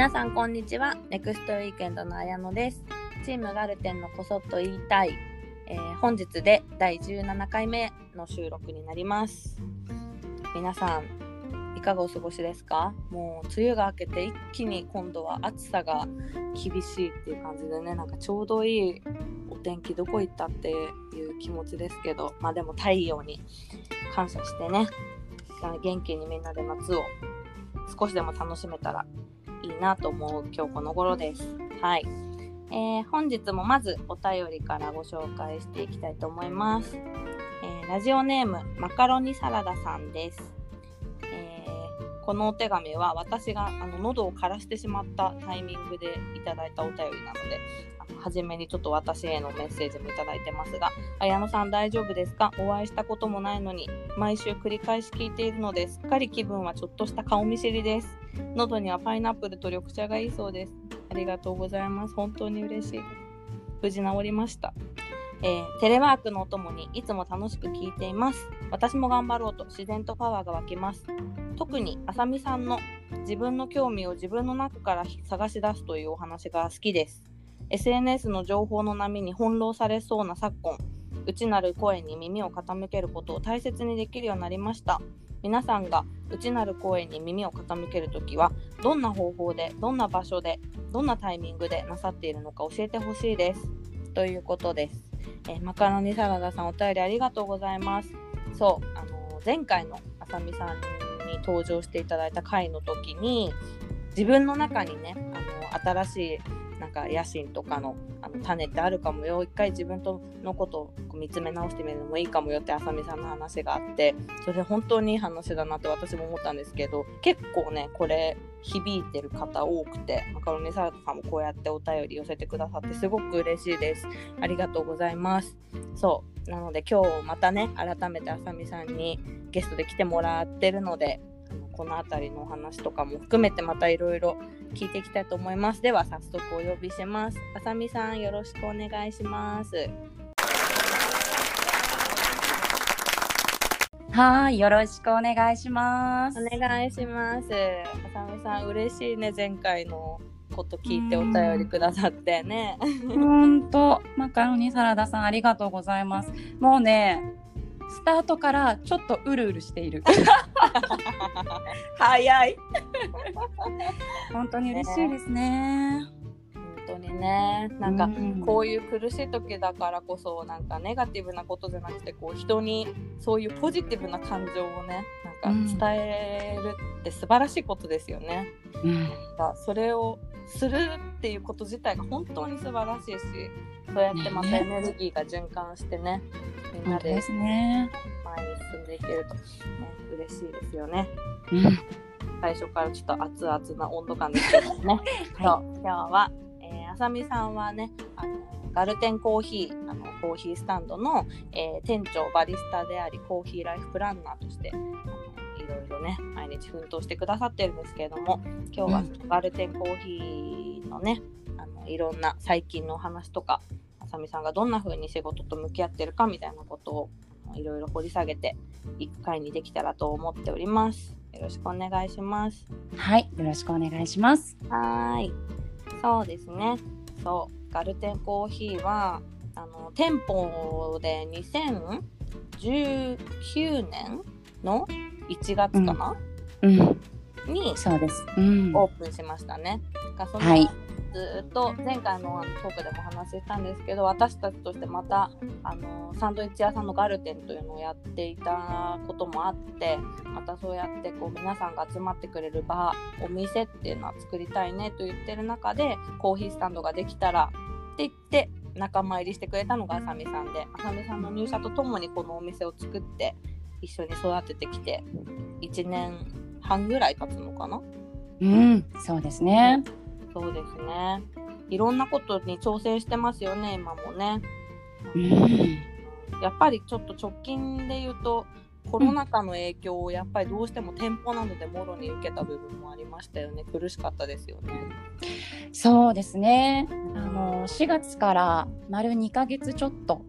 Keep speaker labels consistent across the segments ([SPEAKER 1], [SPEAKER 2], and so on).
[SPEAKER 1] 皆さんこんにちは。ネクストウィークエンドの綾乃です。チームガルテンのこそっと言いたい、えー、本日で第17回目の収録になります。皆さんいかがお過ごしですか？もう梅雨が明けて一気に今度は暑さが厳しいっていう感じでねなんかちょうどいいお天気どこ行ったっていう気持ちですけどまあでも太陽に感謝してね元気にみんなで夏を少しでも楽しめたらいいなと思う今日この頃です。はい。えー、本日もまずお便りからご紹介していきたいと思います。えー、ラジオネームマカロニサラダさんです。えー、このお手紙は私があの喉を枯らしてしまったタイミングでいただいたお便りなので、初めにちょっと私へのメッセージもいただいてますが、綾野さん大丈夫ですか？お会いしたこともないのに、毎週繰り返し聞いているのですっかり気分はちょっとした顔見知りです。喉にはパイナップルと緑茶がいいそうです。ありがとうございます。本当に嬉しい。無事治りました。えー、テレワークのお供にいつも楽しく聞いています。私も頑張ろうと自然とパワーが湧きます。特にあさみさんの自分の興味を自分の中から探し出すというお話が好きです。SNS の情報の波に翻弄されそうな昨今、内なる声に耳を傾けることを大切にできるようになりました。皆さんが内なる声に耳を傾けるときは、どんな方法で、どんな場所で、どんなタイミングでなさっているのか教えてほしいです。ということです。えー、マカロニサラダさんお便りありがとうございます。そう、あのー、前回のあさみさんに登場していただいた回の時に、自分の中にね、あのー、新しいなんか野心とかのあの種ってあるかもよ。一回自分とのことを見つめ直してみるのもいいかもよってあさみさんの話があってそれ本当にいい話だなって私も思ったんですけど結構ねこれ響いてる方多くてマカロニサラダさんもこうやってお便り寄せてくださってすごく嬉しいです。ありがとうございます。そう。なので今日またね改めてあさみさんにゲストで来てもらってるのでこの辺りのお話とかも含めてまたいろいろ聞いていきたいと思います。では早速お呼びします。あさみさんよろしくお願いします。
[SPEAKER 2] はい、よろしくお願いします。
[SPEAKER 1] お願いします。あさみさん嬉しいね前回のこと聞いてお便りくださってね。
[SPEAKER 2] 本当マカロニサラダさんありがとうございます。もうねスタートからちょっとうるうるしている。
[SPEAKER 1] 早い。
[SPEAKER 2] 本当に嬉しいですね。
[SPEAKER 1] 本当にねなんかこういう苦しい時だからこそなんかネガティブなことじゃなくてこう人にそういうポジティブな感情をねなんか伝えるって素晴らしいことですよね。うん、それをするっていうこと自体が本当に素晴らしいしそうやってまたエネルギーが循環してねみんなで前に進んでいけると、ね、嬉しいですよね。うん。最初からちょっと熱々な温度感ですけどね。はい、今日は、えー、あさみさんはねあのガルテンコーヒーあのコーヒースタンドの、えー、店長バリスタでありコーヒーライフプランナーとしてろいろね毎日奮闘してくださってるんですけれども今日はガルテンコーヒーのね、あのいろんな最近のお話とかあさみさんがどんな風に仕事と向き合ってるかみたいなことをいろいろ掘り下げていく回にできたらと思っております。よろしくお願いします。
[SPEAKER 2] はい、よろしくお願いします。
[SPEAKER 1] はい、そうですね。そう、ガルテンコーヒーはあの店舗で2019年の1月かな、うん、うん、に
[SPEAKER 2] そうです、
[SPEAKER 1] うん、オープンしましたね。がその、はい。ずっと前回のトークでもお話ししたんですけど私たちとしてまたあのサンドイッチ屋さんのガルテンというのをやっていたこともあってまたそうやってこう皆さんが集まってくれる場お店っていうのは作りたいねと言ってる中でコーヒースタンドができたらって言って仲間入りしてくれたのがあさみさんであさみさんの入社とともにこのお店を作って一緒に育ててきて1年半ぐらい経つのかな？
[SPEAKER 2] うんそうですね。
[SPEAKER 1] そうですね。いろんなことに挑戦してますよね、今もね。うん、やっぱりちょっと直近で言うと、コロナ禍の影響をやっぱりどうしても店舗などでもろに受けた部分もありましたよね。苦しかったですよね。
[SPEAKER 2] そうですね。あの4月から丸2ヶ月ちょっと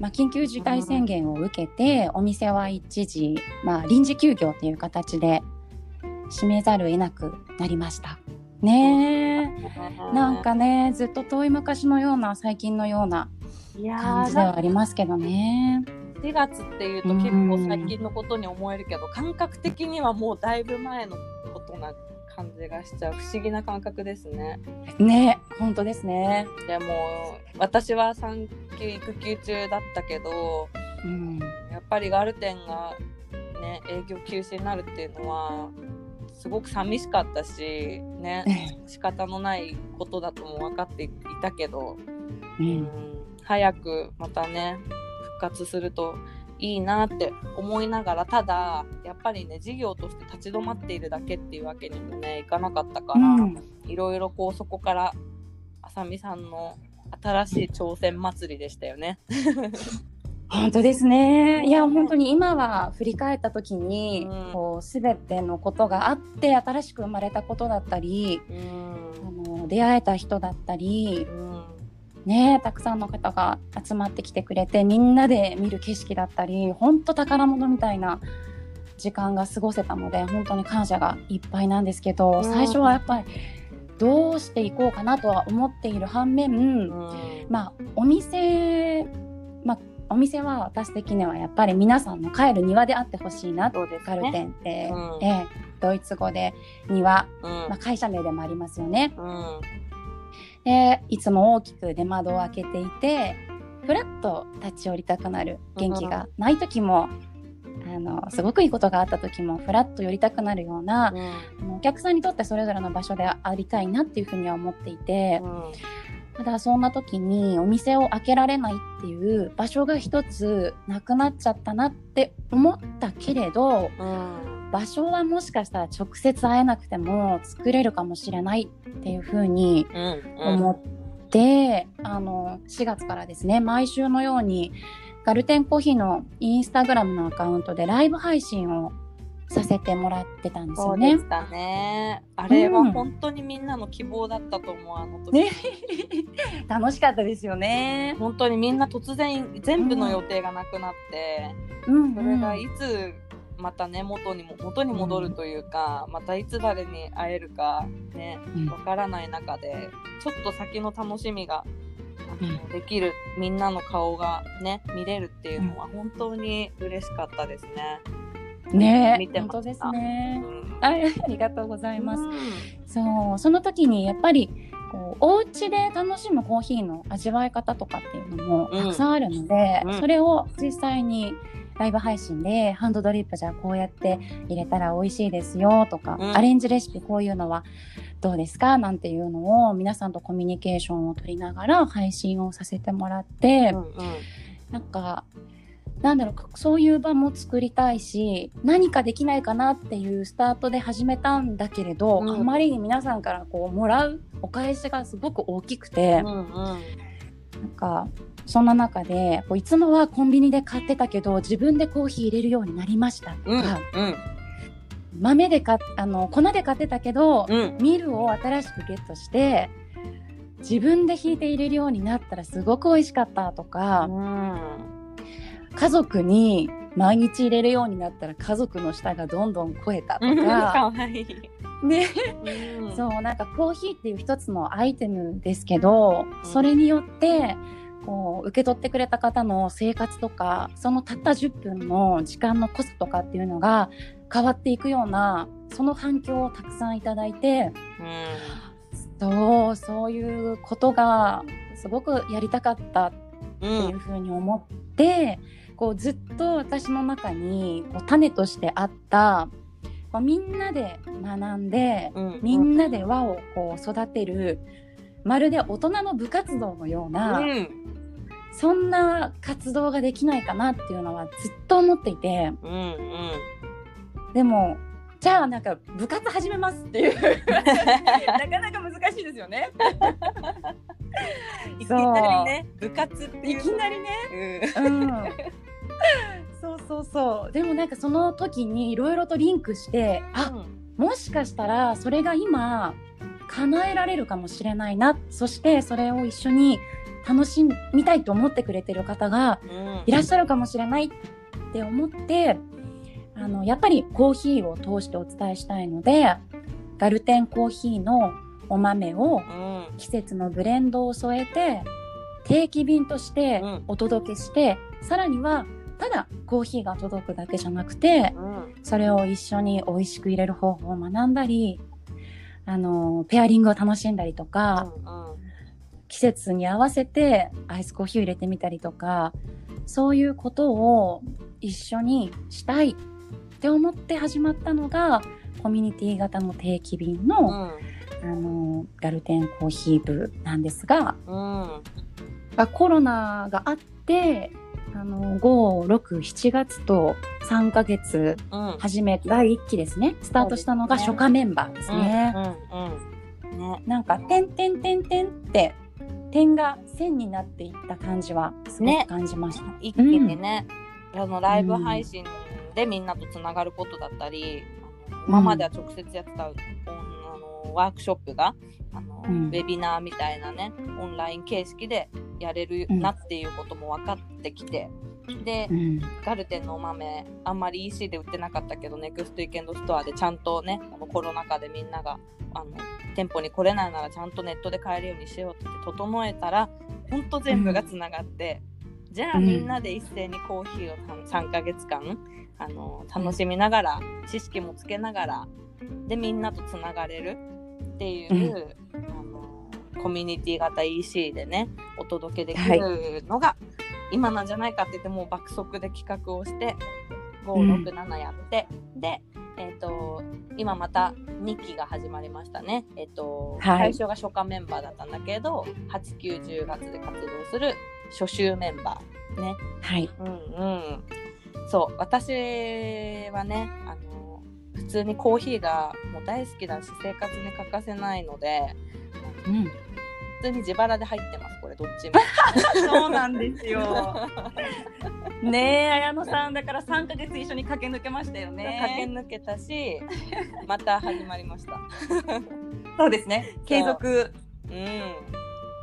[SPEAKER 2] まあ、緊急事態宣言を受けてお店は一時、まあ、臨時休業という形で閉めざるを得なくなりました。ねえ なんかねずっと遠い昔のような最近のような感じではありますけどね。
[SPEAKER 1] 4月っていうと結構最近のことに思えるけど、感覚的にはもうだいぶ前のことな感じがしちゃう不思議な感覚ですね。
[SPEAKER 2] ね本当ですね。
[SPEAKER 1] でも私は産休育休中だったけど
[SPEAKER 2] うん、
[SPEAKER 1] やっぱりガルテンがね営業休止になるっていうのはすごく寂しかったしね仕方のないことだとも分かっていたけど、
[SPEAKER 2] う
[SPEAKER 1] うんん、早くまたね復活するといいなって思いながらただやっぱりね事業として立ち止まっているだけっていうわけにもねいかなかったから、
[SPEAKER 2] うん
[SPEAKER 1] いろいろこうそこからあさみさんの新しい挑戦祭りでしたよね。
[SPEAKER 2] 本当ですね。いや本当に今は振り返った時に、
[SPEAKER 1] うん
[SPEAKER 2] こうすべてのことがあって新しく生まれたことだったり、
[SPEAKER 1] うん
[SPEAKER 2] あの出会えた人だったり、
[SPEAKER 1] うん
[SPEAKER 2] ねたくさんの方が集まってきてくれてみんなで見る景色だったり、本当宝物みたいな時間が過ごせたので本当に感謝がいっぱいなんですけど、
[SPEAKER 1] うん。
[SPEAKER 2] 最初はやっぱりどうしていこうかなとは思っている反面、
[SPEAKER 1] うん。
[SPEAKER 2] まあお店まあお店は私的にはやっぱり皆さんの帰る庭であってほしいなと、
[SPEAKER 1] ね。
[SPEAKER 2] ガルテンって、
[SPEAKER 1] うん。
[SPEAKER 2] ええドイツ語で庭、
[SPEAKER 1] うん。
[SPEAKER 2] まあ、会社名でもありますよね。
[SPEAKER 1] うん
[SPEAKER 2] でいつも大きく出窓を開けていてふらっと立ち寄りたくなる元気がない時も、あのすごくいいことがあった時もふらっと寄りたくなるような、あのお客さんにとってそれぞれの場所でありたいなっていうふうには思っていて。ただそんな時にお店を開けられないっていう場所が一つなくなっちゃったなって思ったけれど
[SPEAKER 1] うん
[SPEAKER 2] 場所はもしかしたら直接会えなくても作れるかもしれないっていうふうに
[SPEAKER 1] うん
[SPEAKER 2] 思って、あの4月からですね毎週のようにガルテンコーヒーのインスタグラムのアカウントでライブ配信をさせてもらってたんです
[SPEAKER 1] そ
[SPEAKER 2] よね。
[SPEAKER 1] ね。あれは本当にみんなの希望だったと思う、あの時。
[SPEAKER 2] ね 楽しかったですよね。
[SPEAKER 1] 本当にみんな突然全部の予定がなくなって、
[SPEAKER 2] うん
[SPEAKER 1] それがいつまたね元にも元に戻るというか、またいつ誰に会えるかね
[SPEAKER 2] うん。
[SPEAKER 1] わからない中でちょっと先の楽しみが、できるみんなの顔がね見れるっていうのは本当に嬉しかったですね。
[SPEAKER 2] ね。
[SPEAKER 1] 見てま
[SPEAKER 2] 本当ですね。
[SPEAKER 1] う。ん。
[SPEAKER 2] あありがとうございます。
[SPEAKER 1] うん。
[SPEAKER 2] そう。その時にやっぱりこうお家で楽しむコーヒーの味わい方とかっていうのも
[SPEAKER 1] うん
[SPEAKER 2] たくさんあるので、
[SPEAKER 1] うん。
[SPEAKER 2] それを実際にライブ配信でハンドドリップじゃあこうやって入れたら美味しいですよとか、
[SPEAKER 1] うん。
[SPEAKER 2] アレンジレシピこういうのはどうですか？なんていうのを皆さんとコミュニケーションを取りながら配信をさせてもらって、
[SPEAKER 1] うんうん。
[SPEAKER 2] なんかなんだろうそういう場も作りたいし何かできないかなっていうスタートで始めたんだけれど、
[SPEAKER 1] うん。
[SPEAKER 2] あまりに皆さんからこうもらうお返しがすごく大きくて、
[SPEAKER 1] うんうん。
[SPEAKER 2] なんかそんな中でこういつもはコンビニで買ってたけど自分でコーヒー入れるようになりましたと
[SPEAKER 1] うん
[SPEAKER 2] か、
[SPEAKER 1] うん。
[SPEAKER 2] 豆で買っあの粉で買ってたけど、
[SPEAKER 1] うん。
[SPEAKER 2] ミルを新しくゲットして自分で引いて入れるようになったらすごく美味しかったとか。
[SPEAKER 1] うん。
[SPEAKER 2] 家族に毎日入れるようになったら家族の舌がどんどん超えたと
[SPEAKER 1] か
[SPEAKER 2] か、
[SPEAKER 1] わいい。
[SPEAKER 2] ね、
[SPEAKER 1] うん。
[SPEAKER 2] そうなんかコーヒーっていう一つのアイテムですけど、
[SPEAKER 1] うん。
[SPEAKER 2] それによってこう受け取ってくれた方の生活とかそのたった10分の時間のコストとかっていうのが変わっていくようなその反響をたくさんいただいてそうそういうことがすごくやりたかった
[SPEAKER 1] う
[SPEAKER 2] っていうんふうに思って、こうずっと私の中にこう種としてあったこうみんなで学んで
[SPEAKER 1] うん。
[SPEAKER 2] みんなで輪をこう育てるまるで大人の部活動のような、
[SPEAKER 1] うん。
[SPEAKER 2] そんな活動ができないかなっていうのはずっと思っていて
[SPEAKER 1] うんうん。
[SPEAKER 2] でもじゃあなんか部活始めますっていう。なかなか難しいですよね。
[SPEAKER 1] いきなりね部活ってい
[SPEAKER 2] きなり
[SPEAKER 1] ね。
[SPEAKER 2] うん。そうそうそう。でもなんかその時にいろいろとリンクしてあもしかしたらそれが今叶えられるかもしれないな。そしてそれを一緒に楽しみたいと思ってくれてる方が
[SPEAKER 1] うん。
[SPEAKER 2] いらっしゃるかもしれないって思ってあのやっぱりコーヒーを通してお伝えしたいのでガルテンコーヒーのお豆を
[SPEAKER 1] うん。
[SPEAKER 2] 季節のブレンドを添えて定期便として
[SPEAKER 1] うん。
[SPEAKER 2] お届けして、さらにはただコーヒーが届くだけじゃなくて
[SPEAKER 1] うん。
[SPEAKER 2] それを一緒に美味しく入れる方法を学んだりあのペアリングを楽しんだりとか、
[SPEAKER 1] うん
[SPEAKER 2] 季節に合わせてアイスコーヒーを入れてみたりとかそういうことを一緒にしたいって思って始まったのがコミュニティ型の定期便の,、
[SPEAKER 1] うん
[SPEAKER 2] あのガルテンコーヒー部なんですが、
[SPEAKER 1] うん。
[SPEAKER 2] まあコロナがあってあの567月と3ヶ月
[SPEAKER 1] うん
[SPEAKER 2] 始め第1期ですねスタートしたのが初夏メンバーですね。
[SPEAKER 1] うんうんね
[SPEAKER 2] なんか「点点点点」って点が線になっていった感じはすご
[SPEAKER 1] ね
[SPEAKER 2] く感じました。
[SPEAKER 1] 一気にね、あのライブ配信でみんなとつながることだったり、今までは直接やってた、あのワークショップがあの、
[SPEAKER 2] うん。
[SPEAKER 1] ウェビナーみたいなねオンライン形式でやれるなっていうことも分かってきて、で
[SPEAKER 2] うん。
[SPEAKER 1] ガルテンのお豆あんまり EC で売ってなかったけどネクストウィーケンドストアでちゃんとねこのコロナ禍でみんながあの店舗に来れないならちゃんとネットで買えるようにしようって整えたらほんと全部がつながって、じゃあ
[SPEAKER 2] うん。
[SPEAKER 1] みんなで一斉にコーヒーを3ヶ月間あの楽しみながら知識もつけながらでみんなとつながれるっていう、あのコミュニティ型 EC でねお届けできるのが、今なんじゃないかって言ってもう爆速で企画をして567やって、で、えー、と今また2期が始まりましたね、えーと
[SPEAKER 2] はい。
[SPEAKER 1] 最初が初夏メンバーだったんだけど8910月で活動する初週メンバーね。
[SPEAKER 2] はい。
[SPEAKER 1] うんうん。そう私はねあの普通にコーヒーがもう大好きだし生活に欠かせないので
[SPEAKER 2] うん。
[SPEAKER 1] 普通に自腹で入ってますこれどっちも。
[SPEAKER 2] そうなんですよ。ねえ、綾野さん、だから3ヶ月一緒に駆け抜けましたよ
[SPEAKER 1] 駆
[SPEAKER 2] ね。
[SPEAKER 1] け抜けたしまた始まりました。
[SPEAKER 2] そうですね。継続。
[SPEAKER 1] うん、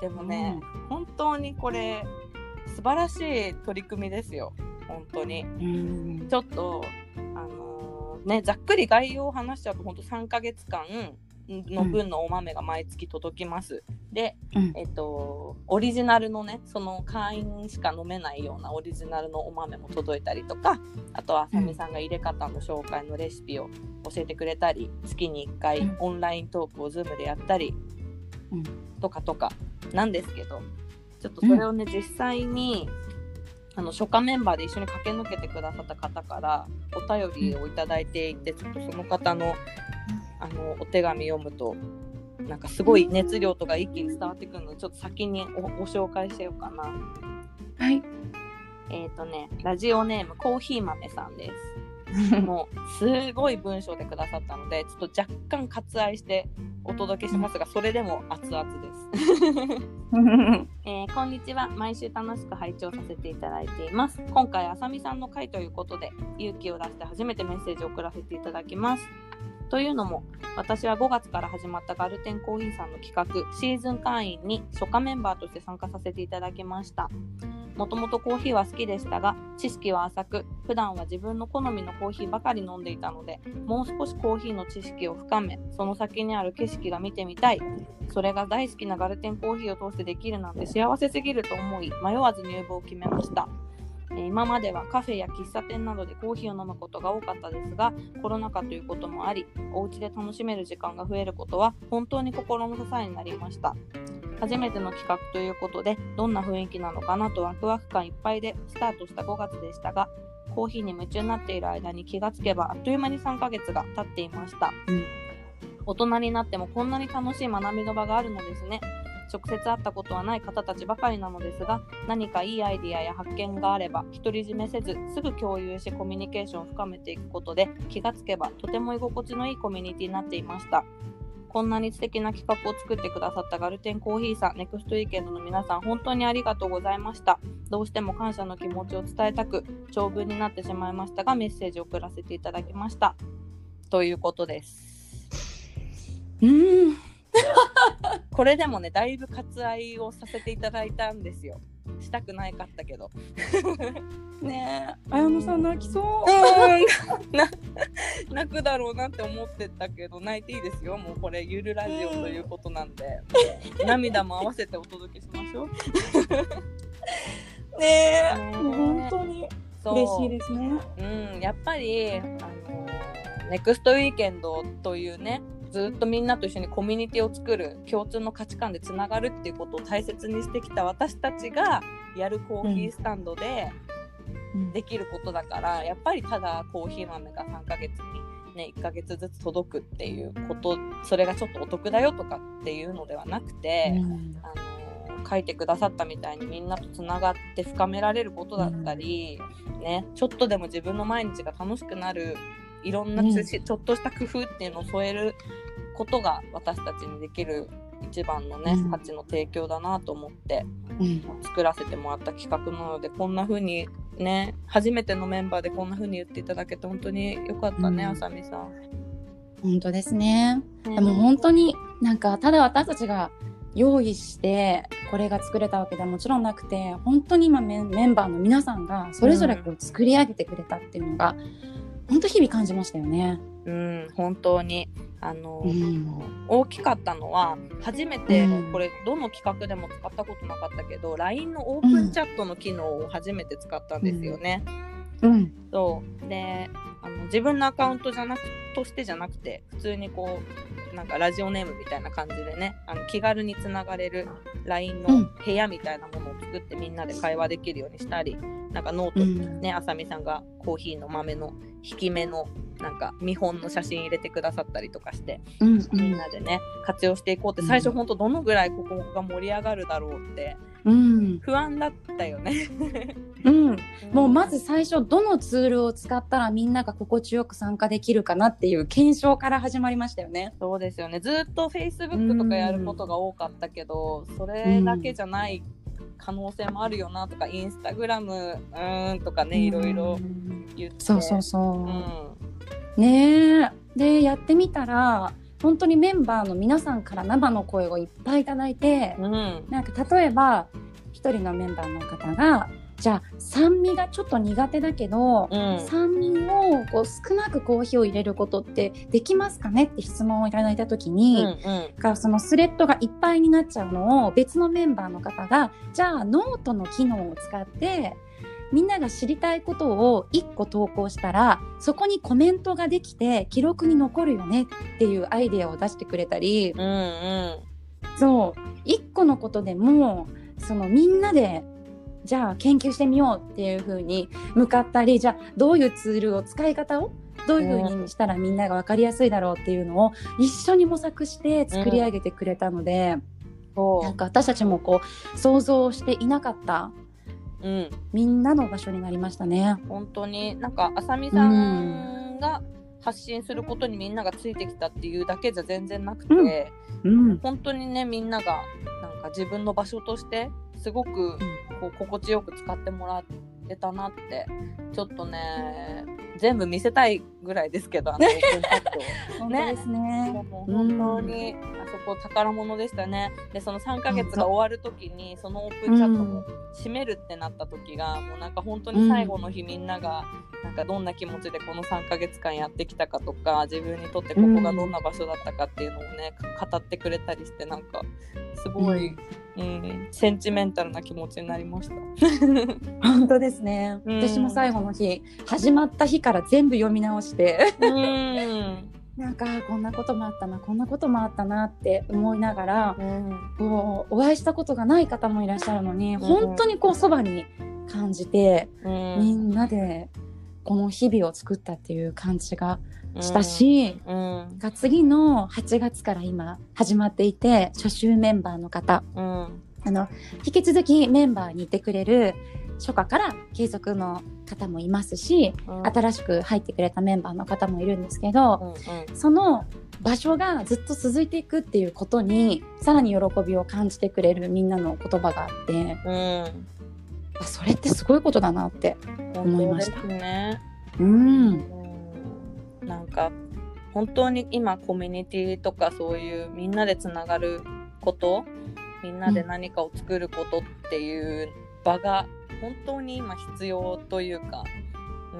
[SPEAKER 1] でもね、本当にこれ素晴らしい取り組みですよ本当に
[SPEAKER 2] うん。
[SPEAKER 1] ちょっとあのーねざっくり概要を話しちゃうと本当3ヶ月間の分のお豆が毎月届きます、で
[SPEAKER 2] うん。
[SPEAKER 1] えっとオリジナルのねその会員しか飲めないようなオリジナルのお豆も届いたりとかあとはあさみさんが入れ方の紹介のレシピを教えてくれたり月に1回
[SPEAKER 2] うん。
[SPEAKER 1] オンライントークを Zoom でやったり
[SPEAKER 2] うん。
[SPEAKER 1] とかとかなんですけどちょっとそれをね、実際にあの初夏メンバーで一緒に駆け抜けてくださった方からお便りをいただいていて、ちょっとその方のあのお手紙読むとなんかすごい熱量とか一気に伝わってくるのでちょっと先におご紹介しようかな。
[SPEAKER 2] はい。
[SPEAKER 1] えっ、とねラジオネームコーヒー豆さんです。もうすごい文章でくださったのでちょっと若干割愛してお届けしますがそれでも熱々です。えーこんにちは。毎週楽しく拝聴させていただいています。今回あさみさんの回ということで勇気を出して初めてメッセージを送らせていただきます。というのも私は5月から始まったガルテンコーヒーさんの企画シーズン会員に初夏メンバーとして参加させていただきましたもともとコーヒーは好きでしたが知識は浅く普段は自分の好みのコーヒーばかり飲んでいたのでもう少しコーヒーの知識を深めその先にある景色が見てみたい。それが大好きなガルテンコーヒーを通してできるなんて幸せすぎると思い迷わず入部を決めました。今まではカフェや喫茶店などでコーヒーを飲むことが多かったですがコロナ禍ということもありお家で楽しめる時間が増えることは本当に心の支えになりました。初めての企画ということでどんな雰囲気なのかなとワクワク感いっぱいでスタートした5月でしたがコーヒーに夢中になっている間に気がつけばあっという間に3ヶ月が経っていました、
[SPEAKER 2] うん。
[SPEAKER 1] 大人になってもこんなに楽しい学びの場があるのですね直接会ったことはない方たちばかりなのですが何かいいアイディアや発見があれば独り占めせずすぐ共有しコミュニケーションを深めていくことで気がつけばとても居心地のいいコミュニティになっていました。こんなに素敵な企画を作ってくださったガルテンコーヒーさんネクストウィーケンドの皆さん本当にありがとうございました。どうしても感謝の気持ちを伝えたく長文になってしまいましたがメッセージを送らせていただきました。ということです。
[SPEAKER 2] うん。
[SPEAKER 1] これでもねだいぶ割愛をさせていただいたんですよ。したくないかったけど。
[SPEAKER 2] ねえ。綾野さん泣きそう。
[SPEAKER 1] な泣くだろうなって思ってたけど泣いていいですよ。もうこれゆるラジオということなんで。涙も合わせてお届けしましょう。
[SPEAKER 2] ねえ。
[SPEAKER 1] ね
[SPEAKER 2] もう本当に嬉しいですね。
[SPEAKER 1] う。ん、やっぱり、あのネクストウィーケンドというね、ずっとみんなと一緒にコミュニティを作る共通の価値観でつながるっていうことを大切にしてきた私たちがやるコーヒースタンドで
[SPEAKER 2] うん。
[SPEAKER 1] できることだから、やっぱりただコーヒー豆が3ヶ月に、ね、1ヶ月ずつ届くっていうことそれがちょっとお得だよとかっていうのではなくて、
[SPEAKER 2] うん。
[SPEAKER 1] あの書いてくださったみたいにみんなとつながって深められることだったり、ね、ちょっとでも自分の毎日が楽しくなるいろんなつし、ちょっとした工夫っていうのを添えることが私たちにできる一番のね、
[SPEAKER 2] うん。
[SPEAKER 1] 価値の提供だなと思って
[SPEAKER 2] うん。
[SPEAKER 1] 作らせてもらった企画なのでこんな風にね初めてのメンバーでこんな風に言っていただけて本当によかったね、
[SPEAKER 2] うん。
[SPEAKER 1] あさみさん。
[SPEAKER 2] 本当ですね。
[SPEAKER 1] で
[SPEAKER 2] でも本当になんかただ私たちが用意してこれが作れたわけではもちろんなくて本当に今メンメンバーの皆さんがそれぞれこう作り上げてくれたっていうのが、本当日々感じましたよね。
[SPEAKER 1] うん本当にあの、
[SPEAKER 2] うん
[SPEAKER 1] 大きかったのは初めて、
[SPEAKER 2] うん
[SPEAKER 1] これどの企画でも使ったことなかったけど LINE のオープンチャットの機能を初めて使ったんですよね。
[SPEAKER 2] うん
[SPEAKER 1] そう。であの自分のアカウントじゃなくとしてじゃなくて普通にこうなんかラジオネームみたいな感じでねあの気軽につながれる LINE の
[SPEAKER 2] うん。
[SPEAKER 1] 部屋みたいなものを作ってみんなで会話できるようにしたりなんかノートに
[SPEAKER 2] うん。
[SPEAKER 1] ねあさみさんがコーヒーの豆の挽き目のなんか見本の写真入れてくださったりとかして
[SPEAKER 2] うん。うん
[SPEAKER 1] みんなでね活用していこうって最初ほんとどのぐらいここが盛り上がるだろうって
[SPEAKER 2] うん。
[SPEAKER 1] 不安だったよね。
[SPEAKER 2] うん、もうまず最初どのツールを使ったらみんなが心地よく参加できるかなっていう検証から始まりましたよね。
[SPEAKER 1] そうですよね。ずっと Facebook とかやることが多かったけど、それだけじゃない可能性もあるよなとか、インスタグラムうーんとかねいろいろ
[SPEAKER 2] うん
[SPEAKER 1] 言って。
[SPEAKER 2] そうそうそう。
[SPEAKER 1] うん。
[SPEAKER 2] ねえ。でやってみたら本当にメンバーの皆さんから生の声をいっぱいいただいて、
[SPEAKER 1] うん。
[SPEAKER 2] なんか例えば一人のメンバーの方がじゃあ酸味がちょっと苦手だけど、
[SPEAKER 1] うん。
[SPEAKER 2] 酸味をこう少なくコーヒーを入れることってできますかねって質問をいただいた時
[SPEAKER 1] う
[SPEAKER 2] に、
[SPEAKER 1] んうん。
[SPEAKER 2] がそのスレッドがいっぱいになっちゃうのを別のメンバーの方がじゃあノートの機能を使ってみんなが知りたいことを1個投稿したらそこにコメントができて記録に残るよねっていうアイデアを出してくれたり。
[SPEAKER 1] うんうん。
[SPEAKER 2] そう。1個のことでもそのみんなでじゃあ研究してみようっていう風に向かったりじゃあどういうツールを使い方をどういう風にしたらみんなが分かりやすいだろうっていうのを一緒に模索して作り上げてくれたので、
[SPEAKER 1] そ
[SPEAKER 2] なんか私たちもこう想像していなかった
[SPEAKER 1] ううん。
[SPEAKER 2] みんなの場所になりましたね。
[SPEAKER 1] 本当に。なんかあさみさんが発信することにみんながついてきたっていうだけじゃ全然なくて、
[SPEAKER 2] うん、
[SPEAKER 1] 本当にねみんながなんか自分の場所としてすごくこう心地よく使ってもらってたなってちょっとね全部見せたいぐらいですけど あの
[SPEAKER 2] 本当ですね。
[SPEAKER 1] もう本当にあそこ宝物でしたね。でその3ヶ月が終わる時にそのオープンチャットも閉めるってなった時が、もうなんか本当に最後の日みんながなんかどんな気持ちでこの3ヶ月間やってきたかとか自分にとってここがどんな場所だったかっていうのをね、語ってくれたりしてなんかすごい、うんセンチメンタルな気持ちになりました。
[SPEAKER 2] 本当ですね。
[SPEAKER 1] うん
[SPEAKER 2] 私も最後の日始まった日から全部読み直して。
[SPEAKER 1] うん。
[SPEAKER 2] なんかこんなこともあったなこんなこともあったなって思いながら
[SPEAKER 1] うん。
[SPEAKER 2] こうお会いしたことがない方もいらっしゃるのに、
[SPEAKER 1] ん。
[SPEAKER 2] 本当にこうそばに感じて、
[SPEAKER 1] うん。
[SPEAKER 2] みんなでこの日々を作ったっていう感じがしたし、
[SPEAKER 1] うん。
[SPEAKER 2] が次の8月から今始まっていて初週メンバーの方。
[SPEAKER 1] うん。
[SPEAKER 2] あの引き続きメンバーにいてくれる初夏から継続の方もいますし
[SPEAKER 1] うん。
[SPEAKER 2] 新しく入ってくれたメンバーの方もいるんですけど、
[SPEAKER 1] うん
[SPEAKER 2] その場所がずっと続いていくっていうことにさらに喜びを感じてくれるみんなの言葉があって
[SPEAKER 1] うん。
[SPEAKER 2] あそれってすごいことだなって思いました。
[SPEAKER 1] ね。
[SPEAKER 2] うん。
[SPEAKER 1] うん。なんか本当に今コミュニティとかそういうみんなでつながることみんなで何かを作ることっていう場が本当に今必要というか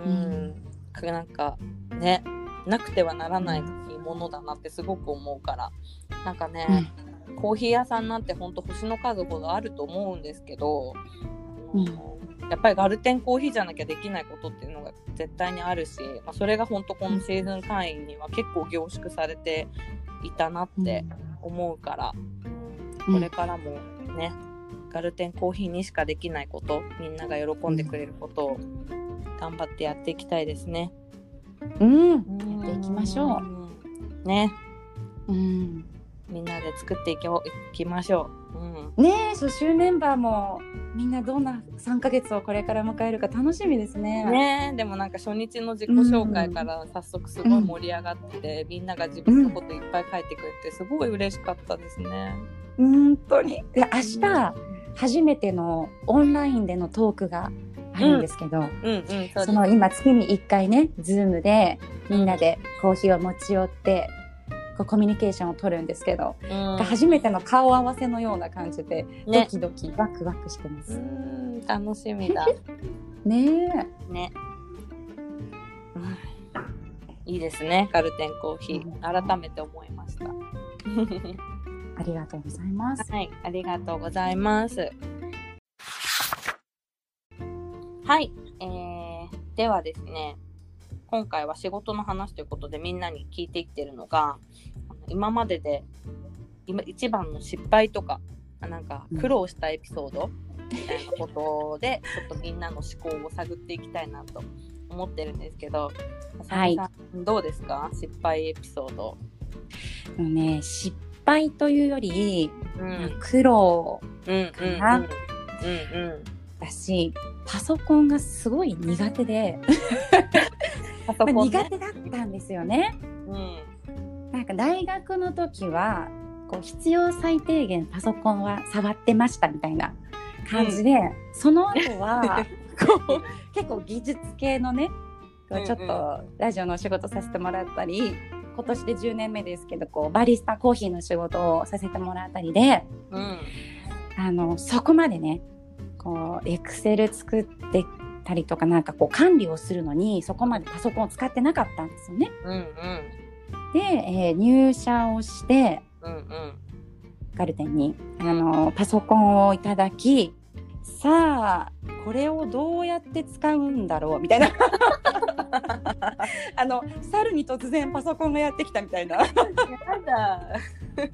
[SPEAKER 1] うん、なんかねなくてはならないものだなってすごく思うからなんかね、コーヒー屋さんなんてほんと星の数ほどあると思うんですけど、
[SPEAKER 2] うん。
[SPEAKER 1] やっぱりガルテンコーヒーじゃなきゃできないことっていうのが絶対にあるし、まあ、それが本当このシーズン会員には結構凝縮されていたなって思うから、
[SPEAKER 2] うん。
[SPEAKER 1] これからもねガルテンコーヒーにしかできないことみんなが喜んでくれることを頑張ってやっていきたいですね。
[SPEAKER 2] うん、やっていきましょ
[SPEAKER 1] う。ね
[SPEAKER 2] う。うん。
[SPEAKER 1] みんなで作っていきいきましょう。うん
[SPEAKER 2] ねえ、初週メンバーもみんなどんな3ヶ月をこれから迎えるか楽しみですね。
[SPEAKER 1] ねえでもなんか初日の自己紹介から早速すごい盛り上がって、みんなが自分のこといっぱい書いてくれてすごい嬉しかったですね。
[SPEAKER 2] 本当に。で、明日、初めてのオンラインでのトークがあるんですけど、
[SPEAKER 1] うんうんそ
[SPEAKER 2] の今月に1回ね、ズームでみんなでコーヒーを持ち寄って、こうコミュニケーションを取るんですけど、
[SPEAKER 1] うん
[SPEAKER 2] 初めての顔合わせのような感じで、ド
[SPEAKER 1] ね
[SPEAKER 2] キドキワクワクしてま
[SPEAKER 1] う
[SPEAKER 2] す。
[SPEAKER 1] ん楽しみだ。
[SPEAKER 2] ね
[SPEAKER 1] ね。うんいいですね、ガルテンコーヒー。改めて思いました。
[SPEAKER 2] え、ありがとうございます。
[SPEAKER 1] はい、ありがとうございます。はい、えー、ではですね、今回は仕事の話ということでみんなに聞いていってるのが、今までで今一番の失敗とか、あなんか苦労したエピソードみたいなことで、ちょっとみんなの思考を探っていきたいなと思ってるんですけど、
[SPEAKER 2] はい
[SPEAKER 1] どうですか？失敗エピソード。
[SPEAKER 2] ね、失敗というより、
[SPEAKER 1] うん、
[SPEAKER 2] 苦労
[SPEAKER 1] うん、うん、うん、
[SPEAKER 2] かな
[SPEAKER 1] うん、うん。
[SPEAKER 2] だし、パソコンがすごい苦手で、まあ
[SPEAKER 1] パソコンね。
[SPEAKER 2] 苦手だったんですよね。
[SPEAKER 1] うん。
[SPEAKER 2] なんか大学の時はこう必要最低限パソコンは触ってましたみたいな感じで、その後は こう結構技術系のねちょっ
[SPEAKER 1] うん。う
[SPEAKER 2] とラジオのお仕事させてもらったり今年で10年目ですけどこうバリスタコーヒーの仕事をさせてもらったりで
[SPEAKER 1] うん
[SPEAKER 2] あのそこまでねこうエクセル作ってたりとかなんかこう管理をするのにそこまでパソコンを使ってなかったんですよね。
[SPEAKER 1] うんうん。
[SPEAKER 2] で、えー入社をして
[SPEAKER 1] うんうん
[SPEAKER 2] ガルテンにあのパソコンをいただきさあこれをどうやって使うんだろうみたいな あの猿に突然パソコンがやってきたみたいな。
[SPEAKER 1] やだ。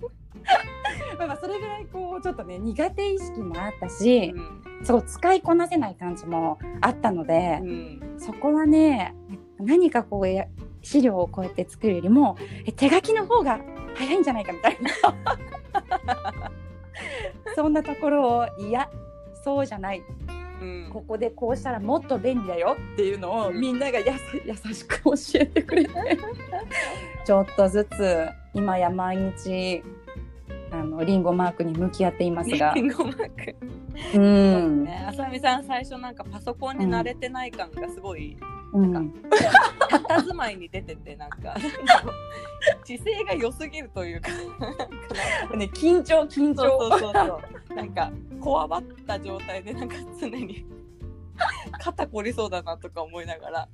[SPEAKER 2] まあまあそれぐらいこうちょっとね苦手意識もあったし
[SPEAKER 1] うん。
[SPEAKER 2] すごい使いこなせない感じもあったので
[SPEAKER 1] う、ん。
[SPEAKER 2] そこはね何かこうや資料をこうやって作るよりもえ手書きの方が早いんじゃないかみたいな。そんなところをいやそうじゃない。
[SPEAKER 1] うん
[SPEAKER 2] ここでこうしたらもっと便利だよっていうのを
[SPEAKER 1] うん。
[SPEAKER 2] みんながやさ優しく教えてくれて。ちょっとずつ今や毎日あのリンゴマークに向き合っていますが。
[SPEAKER 1] リンゴマーク。
[SPEAKER 2] うん、
[SPEAKER 1] ね、あさみさん最初なんかパソコンに慣れてない感がすごい
[SPEAKER 2] うん、
[SPEAKER 1] 佇まいに出ててなんか。姿勢が良すぎるというか。
[SPEAKER 2] ね緊張緊
[SPEAKER 1] そうそうそうそう。なんかこわばった状態でなんか常に 肩こりそうだなとか思いながら。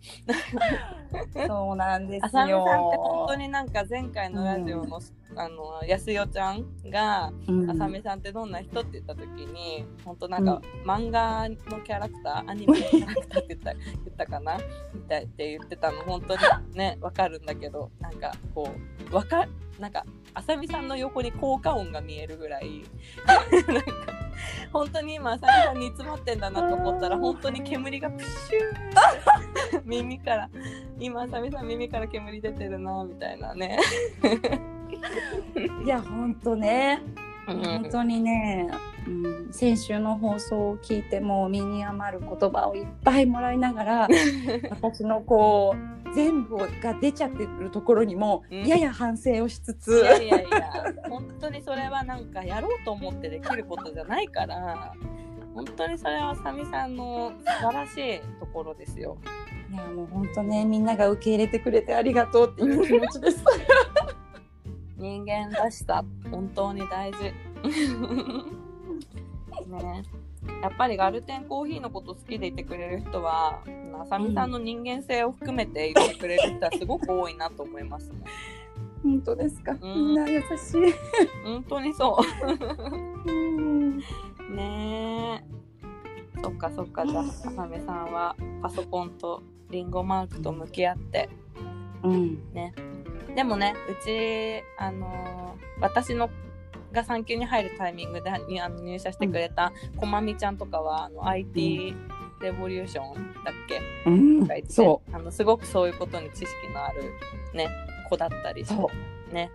[SPEAKER 2] そうなんですよ。
[SPEAKER 1] あさみさんって本当になんか前回のラジオの、あのやすよちゃんが
[SPEAKER 2] うん。
[SPEAKER 1] あさみさんってどんな人って言った時に本当なんか、漫画のキャラクターアニメのキャラクターって言った言ったかな？みたいって言ってたの本当にねわかるんだけどなんかこうわかなんかあさみさんの横に効果音が見えるぐらい。なんか本当に今あさみさんに詰まってんだなと思ったら本当に煙がプシュー耳から。今あさみさん耳から煙出てるなみたいなね。
[SPEAKER 2] いや本当ね、
[SPEAKER 1] うん。
[SPEAKER 2] 本当にね、うん、先週の放送を聞いてもう身に余る言葉をいっぱいもらいながら 私のこう全部が出ちゃってるところにも
[SPEAKER 1] うん
[SPEAKER 2] やや反省をしつつ、
[SPEAKER 1] いやいやいや、本当にそれはなんかやろうと思ってできることじゃないから、本当にそれはさみさんの素晴らしいところですよ。
[SPEAKER 2] いやもう本当ねみんなが受け入れてくれてありがとうっていう気持ちです。
[SPEAKER 1] 人間らしさ、本当に大事。ね。やっぱりガルテンコーヒーのこと好きでいてくれる人はあさみさんの人間性を含めていてくれる人はすごく多いなと思いますね。
[SPEAKER 2] 本当ですか、
[SPEAKER 1] ん
[SPEAKER 2] みんな優しい。
[SPEAKER 1] 本当にそ
[SPEAKER 2] うん
[SPEAKER 1] う。ねえ。そっかそっかじゃああさみさんはパソコンとリンゴマークと向き合って
[SPEAKER 2] うん
[SPEAKER 1] ね。でもねうちあのー私のが産休に入るタイミングでにあの入社してくれたこまみちゃんとかはあの IT レボリューションだっけ？
[SPEAKER 2] うん。
[SPEAKER 1] とか言って
[SPEAKER 2] そ
[SPEAKER 1] あのすごくそういうことに知識のあるね子だったりして
[SPEAKER 2] うそう。
[SPEAKER 1] ね。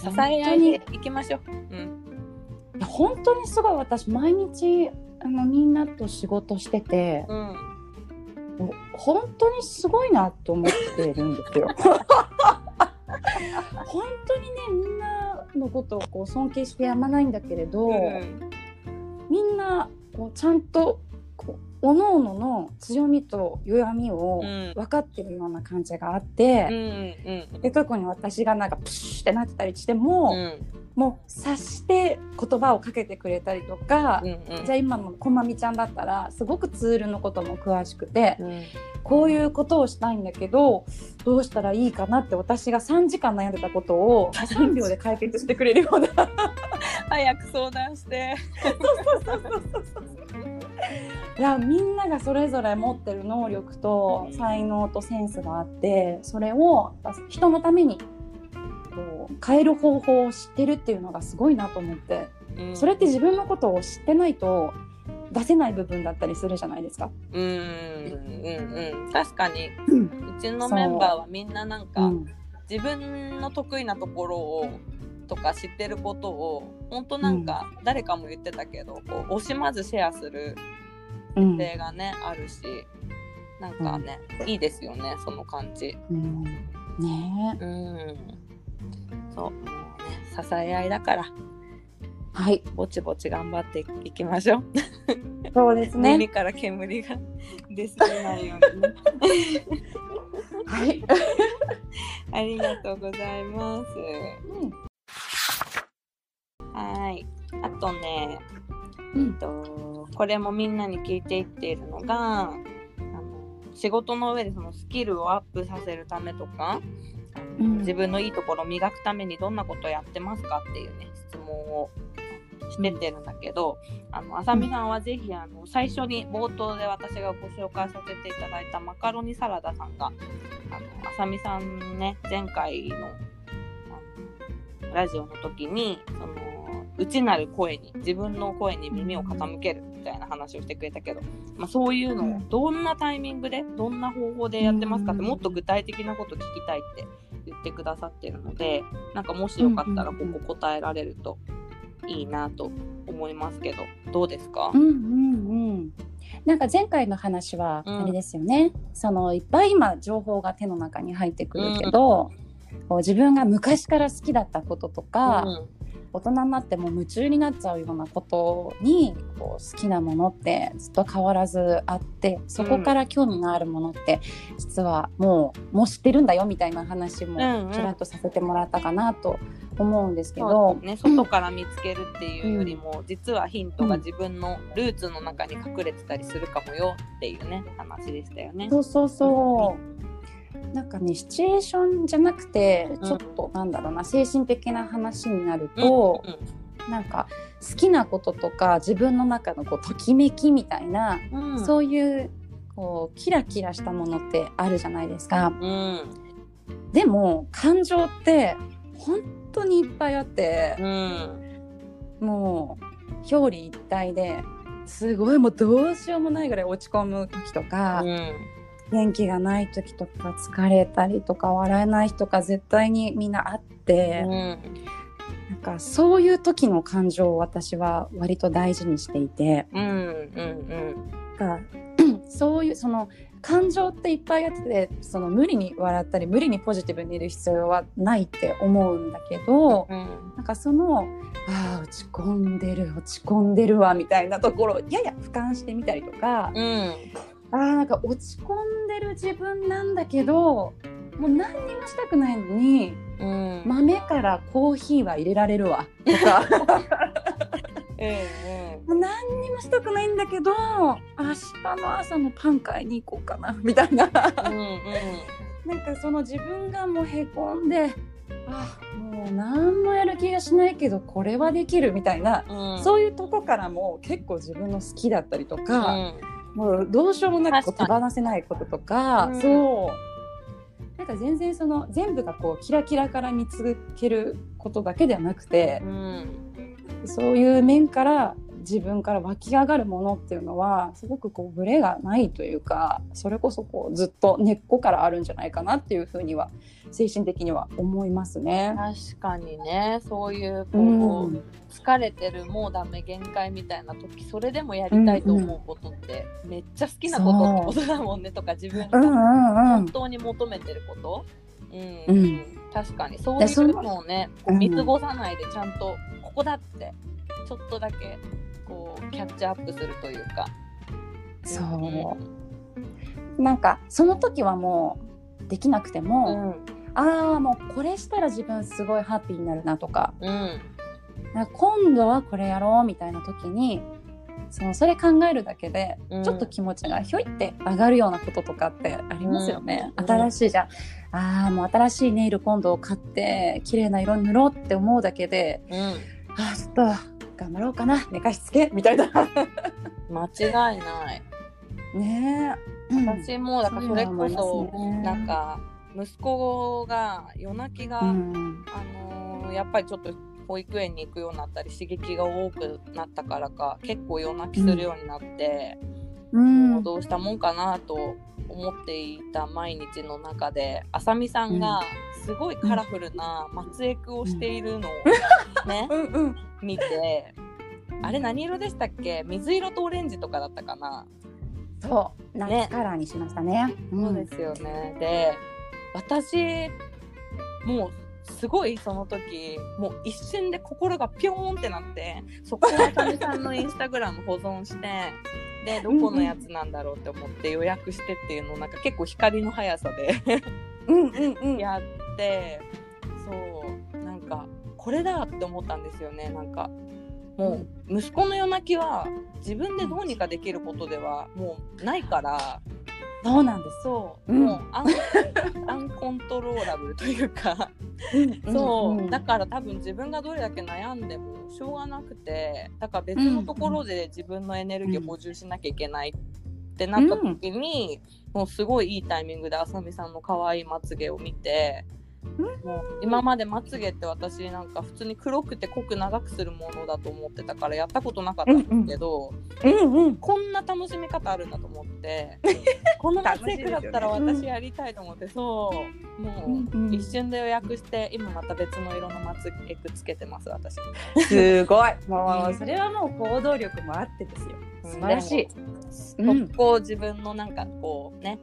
[SPEAKER 1] 支
[SPEAKER 2] 本当に。
[SPEAKER 1] え合いでいきましょう。うん。
[SPEAKER 2] 本当にすごい。私毎日あのみんなと仕事してて
[SPEAKER 1] うん。
[SPEAKER 2] 本当にすごいなと思ってるんですよ。本当にねみんなのことをこう尊敬してやまないんだけれど、
[SPEAKER 1] うん。
[SPEAKER 2] みんなこうちゃんとこう各々の強みと弱みを
[SPEAKER 1] うん。
[SPEAKER 2] 分かってるような感じがあっ
[SPEAKER 1] うん
[SPEAKER 2] て、
[SPEAKER 1] うん
[SPEAKER 2] で特に私がなんかプシュってなってたりしても、
[SPEAKER 1] うん。
[SPEAKER 2] もう察して言葉をかけてくれたりとか、
[SPEAKER 1] うん
[SPEAKER 2] じゃあ今のこまみちゃんだったらすごくツールのことも詳しくて、
[SPEAKER 1] うん。
[SPEAKER 2] こういうことをしたいんだけどどうしたらいいかなって私が3時間悩んでたことを3秒で解決してくれるような。
[SPEAKER 1] 早く相談して。
[SPEAKER 2] いやみんながそれぞれ持ってる能力と才能とセンスがあってそれを人のためにこう変える方法を知ってるっていうのがすごいなと思って。
[SPEAKER 1] うん。
[SPEAKER 2] それって自分のことを知ってないと出せない部分だったりするじゃないですか。
[SPEAKER 1] うんうんうん。確かに。
[SPEAKER 2] うん。
[SPEAKER 1] うちのメンバーはみんななんか、
[SPEAKER 2] う。ん。
[SPEAKER 1] 自分の得意なところをとか知ってることを本当なんか誰かも言ってたけど、こう惜しまずシェアする
[SPEAKER 2] うん
[SPEAKER 1] 例がねあるしなんかね、いいですよねその感じ。
[SPEAKER 2] うん。ね
[SPEAKER 1] うん。そう支え合いだから
[SPEAKER 2] はい。
[SPEAKER 1] ぼちぼち頑張っていきましょう、
[SPEAKER 2] そうですね。
[SPEAKER 1] 耳から煙が出すぎないように。ね
[SPEAKER 2] はい。
[SPEAKER 1] ありがとうございます。はい。あとね
[SPEAKER 2] うん。
[SPEAKER 1] えっとこれもみんなに聞いていっているのがあの仕事の上でそのスキルをアップさせるためとか、
[SPEAKER 2] うん。
[SPEAKER 1] 自分のいいところを磨くためにどんなことをやってますかっていうね質問をしてってるんだけど、あのあさみさんはぜひあの最初に冒頭で私がご紹介させていただいたマカロニサラダさんがあのあさみさんね前回のラジオの時にその内なる声に自分の声に耳を傾けるみたいな話をしてくれたけど、まあ、そういうのをどんなタイミングでどんな方法でやってますかって
[SPEAKER 2] うん。
[SPEAKER 1] もっと具体的なこと聞きたいって言ってくださってるのでなんかもしよかったらここ答えられるといいなと思いますけどどうですか？
[SPEAKER 2] うんうんうん。なんか前回の話は
[SPEAKER 1] うん。
[SPEAKER 2] あれですよね、そのいっぱい今情報が手の中に入ってくるけど、こう自分が昔から好きだったこととか、大人になっても夢中になっちゃうようなことにこう好きなものってずっと変わらずあってそこから興味のあるものって実はもうもう知ってるんだよみたいな話も
[SPEAKER 1] うんうん。
[SPEAKER 2] ちらっとさせてもらったかなと思うんですけ
[SPEAKER 1] そ
[SPEAKER 2] ど
[SPEAKER 1] う、ね、外から見つけるっていうよりも、実はヒントが自分のルーツの中に隠れてたりするかもよっていうね話でしたよね。
[SPEAKER 2] そうそうそう。なんかねシチュエーションじゃなくて
[SPEAKER 1] うん
[SPEAKER 2] ちょっとなんだろうな、精神的な話になると、なんか好きなこととか自分の中のこうときめきみたいな、そういうこうキラキラしたものってあるじゃないですか。
[SPEAKER 1] うん
[SPEAKER 2] でも感情って本当にいっぱいあって、
[SPEAKER 1] うん
[SPEAKER 2] もう表裏一体ですごいもうどうしようもないぐらい落ち込む時とか。
[SPEAKER 1] うん
[SPEAKER 2] 元気がない時とか疲れたりとか笑えない日とか絶対にみんなあって、
[SPEAKER 1] うん
[SPEAKER 2] なんかそういう時の感情を私は割と大事にしていて
[SPEAKER 1] うん。うん
[SPEAKER 2] がそういうその感情っていっぱいあってその無理に笑ったり無理にポジティブにいる必要はないって思うんだけど
[SPEAKER 1] うん。
[SPEAKER 2] なんかそのあー落ち込んでる落ち込んでるわみたいなところをやや俯瞰してみたりとか、
[SPEAKER 1] うん
[SPEAKER 2] あーなんか落ち込んでる自分なんだけどもう何にもしたくないのに
[SPEAKER 1] うん。
[SPEAKER 2] 豆からコーヒーは入れられるわ。と か
[SPEAKER 1] うん。
[SPEAKER 2] もう何にもしたくないんだけど明日の朝のパン買いに行こうかなみたいな。
[SPEAKER 1] うんうん。
[SPEAKER 2] なんかその自分がもうへこんであもう何もやる気がしないけどこれはできるみたいな、
[SPEAKER 1] うん。
[SPEAKER 2] そういうとこからも結構自分の好きだったりと
[SPEAKER 1] う
[SPEAKER 2] か、
[SPEAKER 1] ん
[SPEAKER 2] もうどうしようもなく手
[SPEAKER 1] 確
[SPEAKER 2] 放せないこととか、
[SPEAKER 1] うん。
[SPEAKER 2] そうなんか全然その全部がこうキラキラから見つけることだけではなくて
[SPEAKER 1] う、ん
[SPEAKER 2] そういう面から自分から湧き上がるものっていうのはすごくこうブレがないというかそれこそこうずっと根っこからあるんじゃないかなっていうふうには精神的には思いますね。
[SPEAKER 1] 確かにね。そういうこ
[SPEAKER 2] う
[SPEAKER 1] う、
[SPEAKER 2] ん。
[SPEAKER 1] 疲れてるもうダメ限界みたいな時それでもやりたいと思うことって、めっちゃ好きなことってことだもんね。とか自分が
[SPEAKER 2] うんうんうん。
[SPEAKER 1] 本当に求めてること、うん。
[SPEAKER 2] うん。
[SPEAKER 1] 確かに。そういうのをね見過ごさないでちゃんとここだってちょっとだけこうキャッチアップするというか。
[SPEAKER 2] そう。なんかその時はもうできなくて
[SPEAKER 1] う
[SPEAKER 2] も、
[SPEAKER 1] ん。
[SPEAKER 2] ああもうこれしたら自分すごいハッピーになるなとか。
[SPEAKER 1] うん。
[SPEAKER 2] か今度はこれやろうみたいな時にそのそれ考えるだけで
[SPEAKER 1] うん。
[SPEAKER 2] ちょっと気持ちがひょいって上がるようなこととかってありますよね。
[SPEAKER 1] うん。
[SPEAKER 2] 新しいじゃん。ああもう新しいネイル今度買って綺麗な色塗ろうって思うだけで
[SPEAKER 1] うん。
[SPEAKER 2] ああちょっと頑張ろうかな寝かしつけみたいな。
[SPEAKER 1] 間違いない。
[SPEAKER 2] ねえ、うん。
[SPEAKER 1] 私もだからそれこそなんか息子が夜泣きが、
[SPEAKER 2] うん
[SPEAKER 1] あのーやっぱりちょっと保育園に行くようになったり刺激が多くなったからか結構夜泣きするようになって、
[SPEAKER 2] うん。
[SPEAKER 1] もうどうしたもんかなと思っていた毎日の中であさみさんがすごいカラフルな松エクをしているのをね、
[SPEAKER 2] うんうん。
[SPEAKER 1] 見てあれ何色でしたっけ？水色とオレンジとかだったかな、
[SPEAKER 2] そう。夏カラーにしましたね。
[SPEAKER 1] そうですよね。で私もうすごいその時もう一瞬で心がピョーンってなってそこをあさみさんのインスタグラム保存して でどこのやつなんだろうって思って予約してっていうのをなんか結構光の速さで
[SPEAKER 2] うんうんうん。
[SPEAKER 1] やってそうなんかこれだって思ったんですよね。なんかもう息子の夜泣きは自分でどうにかできることではもうないから。
[SPEAKER 2] そうなんです。
[SPEAKER 1] そう、
[SPEAKER 2] うん。
[SPEAKER 1] もうアン アンコントローラブルというか。そう、
[SPEAKER 2] んん。
[SPEAKER 1] だから多分自分がどれだけ悩んでもしょうがなくてだから別のところで自分のエネルギーを補充しなきゃいけないってなった時に、もうすごいいいタイミングであさみさんの可愛いまつげを見て。もう今までまつげって私なんか普通に黒くて濃く長くするものだと思ってたからやったことなかったんですけど、
[SPEAKER 2] うんうん。
[SPEAKER 1] こんな楽しみ方あるんだと思ってこのまつエクだったら私やりたいと思って、そうもう、
[SPEAKER 2] うんうん
[SPEAKER 1] 一瞬で予約して今また別の色のまつエクつけてます私
[SPEAKER 2] すごい。も
[SPEAKER 1] う
[SPEAKER 2] うんそれはもう行動力もあってですよ。
[SPEAKER 1] うん
[SPEAKER 2] 素晴らしい。
[SPEAKER 1] 速攻自分のなんかこうね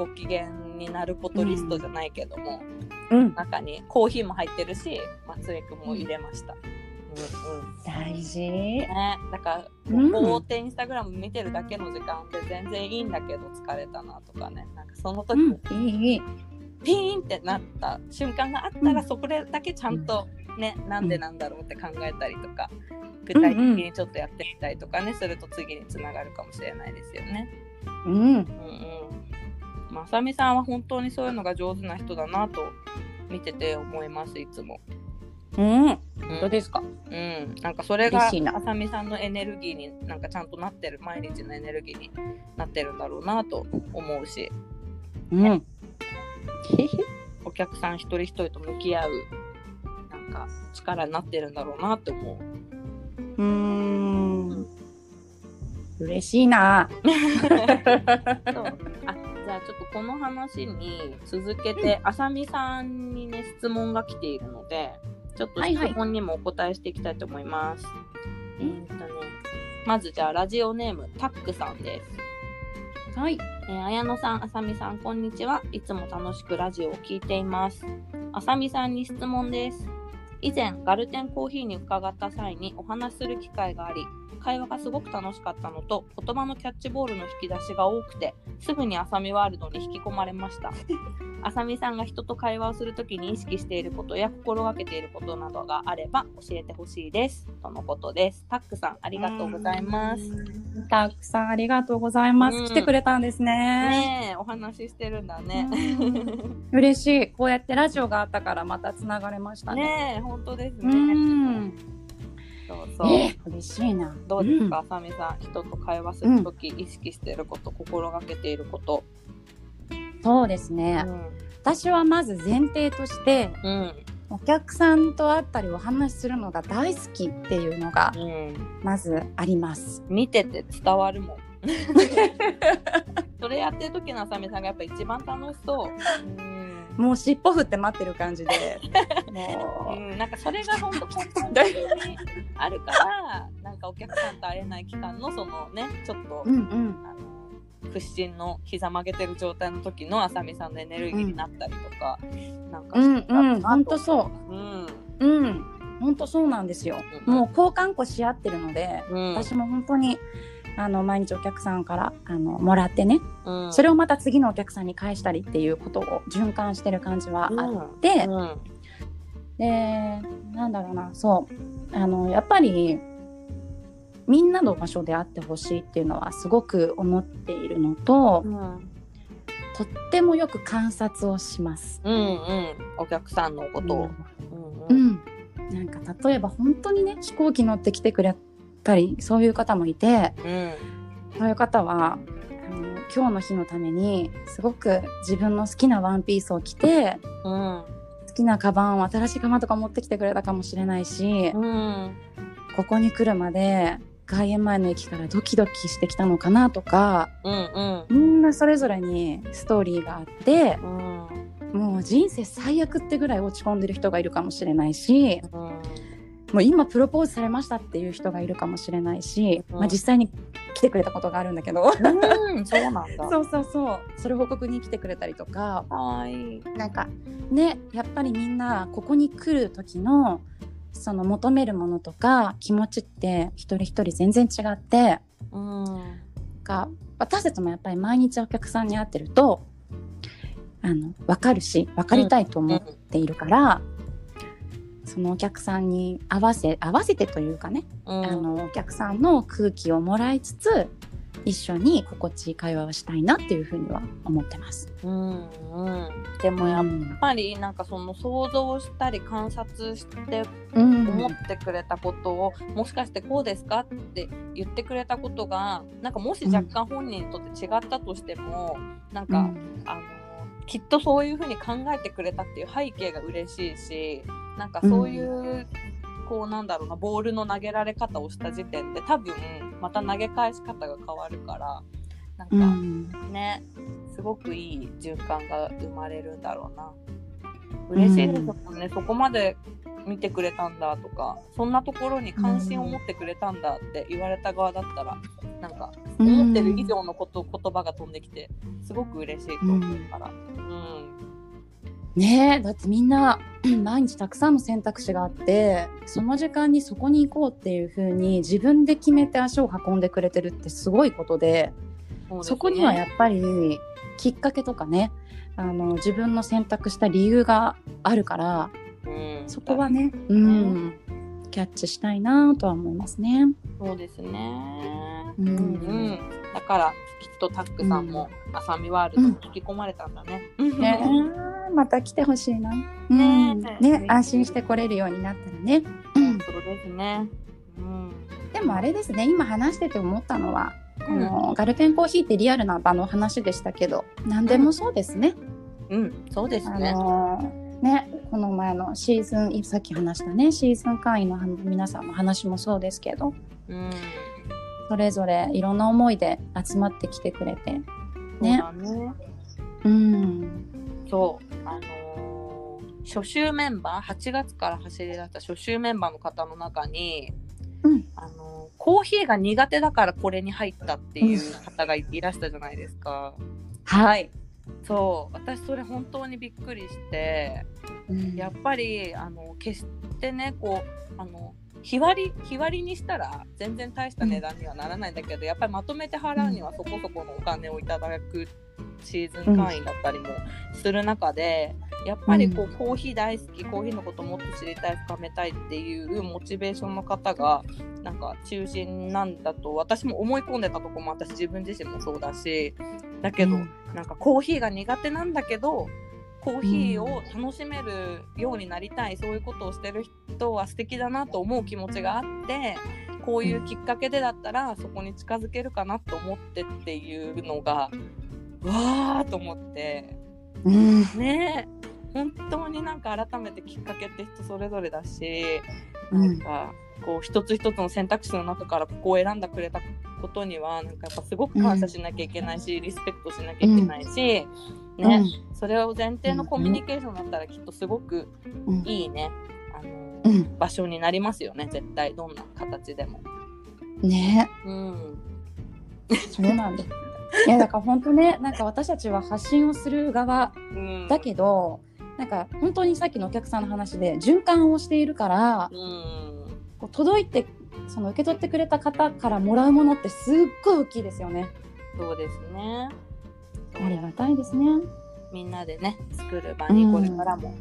[SPEAKER 1] ご機嫌になることリストじゃないけども、
[SPEAKER 2] うん。
[SPEAKER 1] 中にコーヒーも入ってるしまつエクも入れました、うんうん
[SPEAKER 2] 大事。
[SPEAKER 1] ね、だから、
[SPEAKER 2] うん
[SPEAKER 1] ぼーってインスタグラム見てるだけの時間で全然いいんだけど疲れたなとかねなんかその時、
[SPEAKER 2] うん。いいいい。
[SPEAKER 1] ピーンってなった瞬間があったら、
[SPEAKER 2] うん
[SPEAKER 1] そこでだけちゃんとね、なんでなんだろうって考えたりとか具体的にちょっとやってみたりとかね、すると次につながるかもしれないですよね。
[SPEAKER 2] うん。
[SPEAKER 1] うんうん。まさみさんは本当にそういうのが上手な人だなと見てて思いますいつも。
[SPEAKER 2] うん。
[SPEAKER 1] うん
[SPEAKER 2] どうですか？
[SPEAKER 1] うん、なんかそれがあさみさんのエネルギーになんかちゃんとなってる毎日のエネルギーになってるんだろうなと思うし
[SPEAKER 2] うん。
[SPEAKER 1] お客さん一人一人と向き合うなんか力になってるんだろうなって思う。
[SPEAKER 2] うん。嬉しいな。
[SPEAKER 1] そうちょっとこの話に続けて、あさみさんにね質問が来ているのでちょっと
[SPEAKER 2] はいはい
[SPEAKER 1] 質問にもお答えしていきたいと思います。え？ーっとねまずじゃあラジオネームタックさんです。
[SPEAKER 2] はい。
[SPEAKER 1] えー、綾野さん、あさみさん、こんにちは。いつも楽しくラジオを聞いています。あさみさんに質問です。以前、ガルテンコーヒーに伺った際にお話しする機会があり、会話がすごく楽しかったのと言葉のキャッチボールの引き出しが多くてすぐにあさみワールドに引き込まれましたあさみさんが人と会話をするときに意識していることや心がけていることなどがあれば教えてほしいですとのことですタックさんありがとうございます
[SPEAKER 2] たくさんありがとうございます。
[SPEAKER 1] うん
[SPEAKER 2] 来てくれたんですね。
[SPEAKER 1] ねえお話ししてるんだね
[SPEAKER 2] うん 嬉しい。こうやってラジオがあったからまたつながれましたね。
[SPEAKER 1] ねえ本当です
[SPEAKER 2] う
[SPEAKER 1] ね、
[SPEAKER 2] ん。
[SPEAKER 1] そうそう、
[SPEAKER 2] えー嬉しいな。
[SPEAKER 1] どうですか、あさみさん人と会話するとき意識していること、心がけていること。
[SPEAKER 2] うんそうですね。私はまず前提として
[SPEAKER 1] うん。うん
[SPEAKER 2] お客さんと会ったりお話しするのが大好きっていうのが
[SPEAKER 1] うん。
[SPEAKER 2] まずあります。
[SPEAKER 1] 見てて伝わるもん。それやってる時のあさみさんがやっぱ一番楽しそう。うん
[SPEAKER 2] もう尻尾振って待ってる感じで。も
[SPEAKER 1] うん、なんかそれが本当根本的にあるからなんかお客さんと会えない期間のそのねちょっと、
[SPEAKER 2] う。うんうん。
[SPEAKER 1] あの屈伸の膝曲げてる状態の時のあさみさんのエネルギーになったりとか、なんか
[SPEAKER 2] うんうん。本当
[SPEAKER 1] う、
[SPEAKER 2] そう。
[SPEAKER 1] うん
[SPEAKER 2] うん。本当そうなんですよ。
[SPEAKER 1] うん
[SPEAKER 2] もう交換庫し合ってるので、
[SPEAKER 1] うん
[SPEAKER 2] 私も本当にあの毎日お客さんからあのもらってね、
[SPEAKER 1] うん、
[SPEAKER 2] それをまた次のお客さんに返したりっていうことを循環してる感じはあって、
[SPEAKER 1] うん。
[SPEAKER 2] でなんだろうな。そう。あのやっぱりみんなの場所であってほしいっていうのはすごく思っているのと、
[SPEAKER 1] うん。
[SPEAKER 2] とってもよく観察をします。
[SPEAKER 1] うんうん。お客さんのことを、
[SPEAKER 2] う
[SPEAKER 1] うん
[SPEAKER 2] ん、なんか例えば本当にね飛行機乗ってきてくれたりそういう方もいて
[SPEAKER 1] うん。
[SPEAKER 2] そういう方はあの今日の日のためにすごく自分の好きなワンピースを着て
[SPEAKER 1] うん。
[SPEAKER 2] 好きなカバンを新しいカバンとか持ってきてくれたかもしれないし、
[SPEAKER 1] うん。
[SPEAKER 2] ここに来るまで外苑前の駅からドキドキしてきたのかなとか
[SPEAKER 1] うん。
[SPEAKER 2] みんなそれぞれにストーリーがあって
[SPEAKER 1] うん。
[SPEAKER 2] もう人生最悪ってぐらい落ち込んでる人がいるかもしれないし
[SPEAKER 1] うん
[SPEAKER 2] もう今プロポーズされましたっていう人がいるかもしれないし、
[SPEAKER 1] うん。
[SPEAKER 2] まあ、実際に来てくれたことがあるんだけど。
[SPEAKER 1] うんそうなんだ。
[SPEAKER 2] そうそうそう。それ報告に来てくれたりとか。
[SPEAKER 1] かわい。い
[SPEAKER 2] なんかねやっぱりみんなここに来る時のその求めるものとか気持ちって一人一人全然違って
[SPEAKER 1] うん。
[SPEAKER 2] か私たちもやっぱり毎日お客さんに会ってるとあの分かるし分かりたいと思っているから、そのお客さんに合わせ合わせてというかね、
[SPEAKER 1] うん。
[SPEAKER 2] あのお客さんの空気をもらいつつ一緒に心地いい会話をしたいなっていうふうには思ってます。
[SPEAKER 1] うんうん。でもやっ
[SPEAKER 2] うん
[SPEAKER 1] ぱりなんかその想像したり観察して
[SPEAKER 2] うん。
[SPEAKER 1] 思ってくれたことを、もしかしてこうですかって言ってくれたことがなんかもし若干本人にとって違ったとしても、なんか、
[SPEAKER 2] うん。
[SPEAKER 1] あのきっとそういうふうに考えてくれたっていう背景が嬉しいしなんかそういう、こうなんだろうなボールの投げられ方をした時点で多分また投げ返し方が変わるからなんか、
[SPEAKER 2] うん。
[SPEAKER 1] ねすごくいい循環が生まれるんだろうな。嬉しいですもんね、そこまで見てくれたんだとかそんなところに関心を持ってくれたんだって言われた側だったらなんか思ってる以上のこと、言葉が飛んできてすごく嬉しいと思うから。うん
[SPEAKER 2] ねえだってみんな毎日たくさんの選択肢があってその時間にそこに行こうっていう風に自分で決めて足を運んでくれてるってすごいことで
[SPEAKER 1] ね。
[SPEAKER 2] そこにはやっぱりきっかけとかねあの自分の選択した理由があるから
[SPEAKER 1] うん。
[SPEAKER 2] そこはね、うん、キャッチしたいなとは思いますね。
[SPEAKER 1] そうですね。
[SPEAKER 2] うん。
[SPEAKER 1] うん。だからきっとタックさんもあさみワールドに引き込まれたんだね、
[SPEAKER 2] ね。え また来てほしいな。うん。
[SPEAKER 1] ね
[SPEAKER 2] ね安心して来れるようになったらね。うん
[SPEAKER 1] そうですね。うん。
[SPEAKER 2] でもあれですね今話してて思ったのは、このガルペンコーヒーってリアルな場の話でしたけど何でもそうですね。
[SPEAKER 1] うん、そうです
[SPEAKER 2] あ
[SPEAKER 1] ね。
[SPEAKER 2] のねこの前のシーズンさっき話したねシーズン会員の皆さんの話もそうですけど
[SPEAKER 1] うん、
[SPEAKER 2] それぞれいろんな思いで集まってきてくれてね。
[SPEAKER 1] そうだね。
[SPEAKER 2] うん。
[SPEAKER 1] そう、あのー初週メンバー、8月から走り出した初週メンバーの方の中に、
[SPEAKER 2] うん。
[SPEAKER 1] あのーコーヒーが苦手だからこれに入ったっていう方がいいらしたじゃないですか。
[SPEAKER 2] はい、
[SPEAKER 1] そう、私それ本当にびっくりして、
[SPEAKER 2] うん。
[SPEAKER 1] やっぱりあの決してねこうあの日割り日割りにしたら全然大した値段にはならないんだけど、やっぱりまとめて払うにはそこそこのお金をいただくシーズン会員だったりもする中で、やっぱりこう、コーヒー大好きコーヒーのこともっと知りたい深めたいっていうモチベーションの方がなんか中心なんだと私も思い込んでたとこも私自分自身もそうだしだけど、
[SPEAKER 2] うん。
[SPEAKER 1] なんかコーヒーが苦手なんだけどコーヒーを楽しめるようになりたい、そういうことをしてる人は素敵だなと思う気持ちがあってこういうきっかけでだったらそこに近づけるかなと思ってっていうのがわーと思って。
[SPEAKER 2] うん。
[SPEAKER 1] ね。本当になんか改めてきっかけって人それぞれだし
[SPEAKER 2] うん。
[SPEAKER 1] なんかこう一つ一つの選択肢の中からここを選んでくれたことにはなんかやっぱすごく感謝しなきゃいけないし、リスペクトしなきゃいけないし、ね、それを前提のコミュニケーションだったらきっとすごく
[SPEAKER 2] うん
[SPEAKER 1] いいね、あの
[SPEAKER 2] うん。
[SPEAKER 1] 場所になりますよね。絶対。どんな形でも。
[SPEAKER 2] ね。
[SPEAKER 1] うん、
[SPEAKER 2] そうなんです。いやだから本当ねなんか私たちは発信をする側
[SPEAKER 1] うん、
[SPEAKER 2] だけどなんか本当にさっきのお客さんの話で循環をしているから
[SPEAKER 1] うん。
[SPEAKER 2] こう届いてその受け取ってくれた方からもらうものってすっごい大きいですよね。
[SPEAKER 1] そうですね。
[SPEAKER 2] ありがたいですね。
[SPEAKER 1] みんなでね作る場にこれからも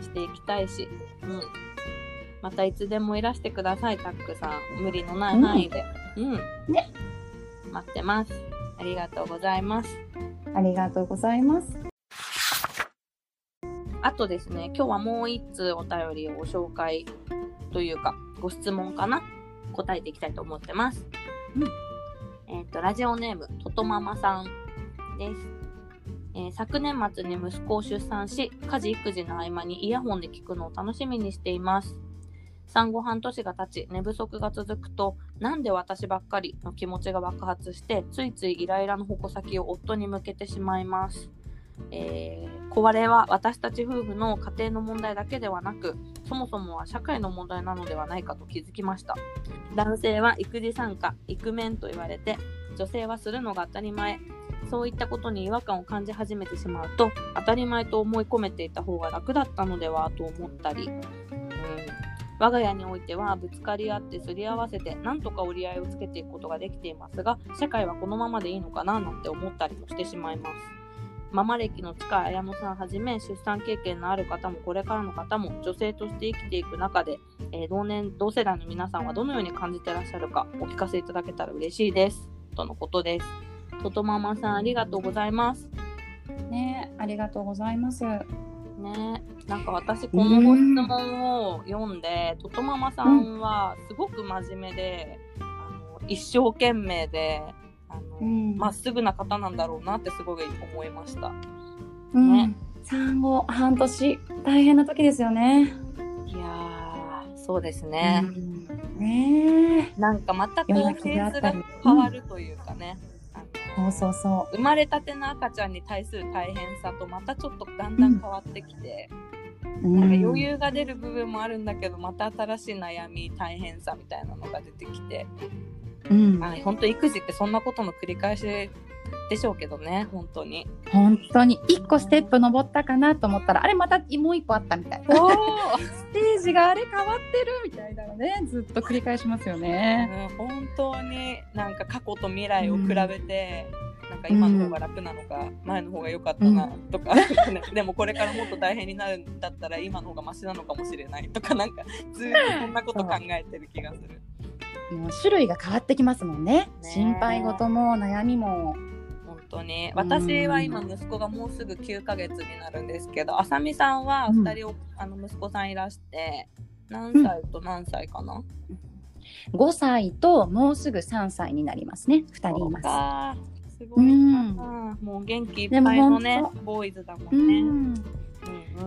[SPEAKER 1] していきたいし、うん。またいつでもいらしてくださいタックさん。無理のない範囲で、うん。
[SPEAKER 2] ね。
[SPEAKER 1] 待ってます。ありがとうございます。
[SPEAKER 2] ありがとうございます。
[SPEAKER 1] あとですね今日はもう一通お便りをご紹介というかご質問かな答えていきたいと思ってます、
[SPEAKER 2] うん。
[SPEAKER 1] えっ、とラジオネームととママさんです。えー昨年末に息子を出産し家事育児の合間にイヤホンで聞くのを楽しみにしています。産後半年が経ち寝不足が続くとなんで私ばっかりの気持ちが爆発してついついイライラの矛先を夫に向けてしまいます、えーこれは私たち夫婦の家庭の問題だけではなくそもそもは社会の問題なのではないかと気づきました。男性は育児参加イクメンと言われて女性はするのが当たり前。そういったことに違和感を感じ始めてしまうと当たり前と思い込めていた方が楽だったのではと思ったり、うん、我が家においてはぶつかり合ってすり合わせてなんとか折り合いをつけていくことができていますが社会はこのままでいいのかななんて思ったりもしてしまいます。ママ歴の近い綾野さんはじめ出産経験のある方もこれからの方も女性として生きていく中で、えー同年同世代の皆さんはどのように感じてらっしゃるかお聞かせいただけたら嬉しいです。とのことです。ととママさんありがとうございます。
[SPEAKER 2] ねありがとうございます。
[SPEAKER 1] ねなんか私このご質問を読んでととママさんはすごく真面目で、あの一生懸命であの
[SPEAKER 2] うん。
[SPEAKER 1] まっすぐな方なんだろうなってすごい思いました。
[SPEAKER 2] うん。
[SPEAKER 1] ね。
[SPEAKER 2] 産後半年。大変な時ですよね。
[SPEAKER 1] いやーそうですね、
[SPEAKER 2] うん。ね
[SPEAKER 1] なんかまたこうフ
[SPEAKER 2] 夜泣き
[SPEAKER 1] ェーズが変わるというかね、
[SPEAKER 2] そうそうそ
[SPEAKER 1] 生まれたての赤ちゃんに対する大変さとまたちょっとだんだん変わってきて、
[SPEAKER 2] う。
[SPEAKER 1] なんか
[SPEAKER 2] うん
[SPEAKER 1] 余裕が出る部分もあるんだけどまた新しい悩み大変さみたいなのが出てきて、
[SPEAKER 2] うん。
[SPEAKER 1] まあ、本当育児ってそんなことの繰り返しでしょうけどね本当に。
[SPEAKER 2] 本当に。一個ステップ登ったかなと思ったらあれまたもう一個あったみたい。なステージがあれ変わってるみたいなのねずっと繰り返しますよね。
[SPEAKER 1] うん、本当になんか過去と未来を比べて、なんか今の方が楽なのか、前の方が良かったなとか、ねでもこれからもっと大変になるんだったら今の方がマシなのかもしれないとかなんかずっとそんなこと考えてる気がする。
[SPEAKER 2] もう種類が変わってきますもんね。
[SPEAKER 1] ね
[SPEAKER 2] 心配事も悩みも。
[SPEAKER 1] 本当に。私は今息子がもうすぐ9ヶ月になるんですけどあさみさんは2人お、あの息子さんいらして何歳と何歳かな、
[SPEAKER 2] 5歳ともうすぐ3歳になりますね。2人います。
[SPEAKER 1] か。すごいな、もう元気いっぱいのねボーイズだも
[SPEAKER 2] うん
[SPEAKER 1] ね。
[SPEAKER 2] ん
[SPEAKER 1] うんうん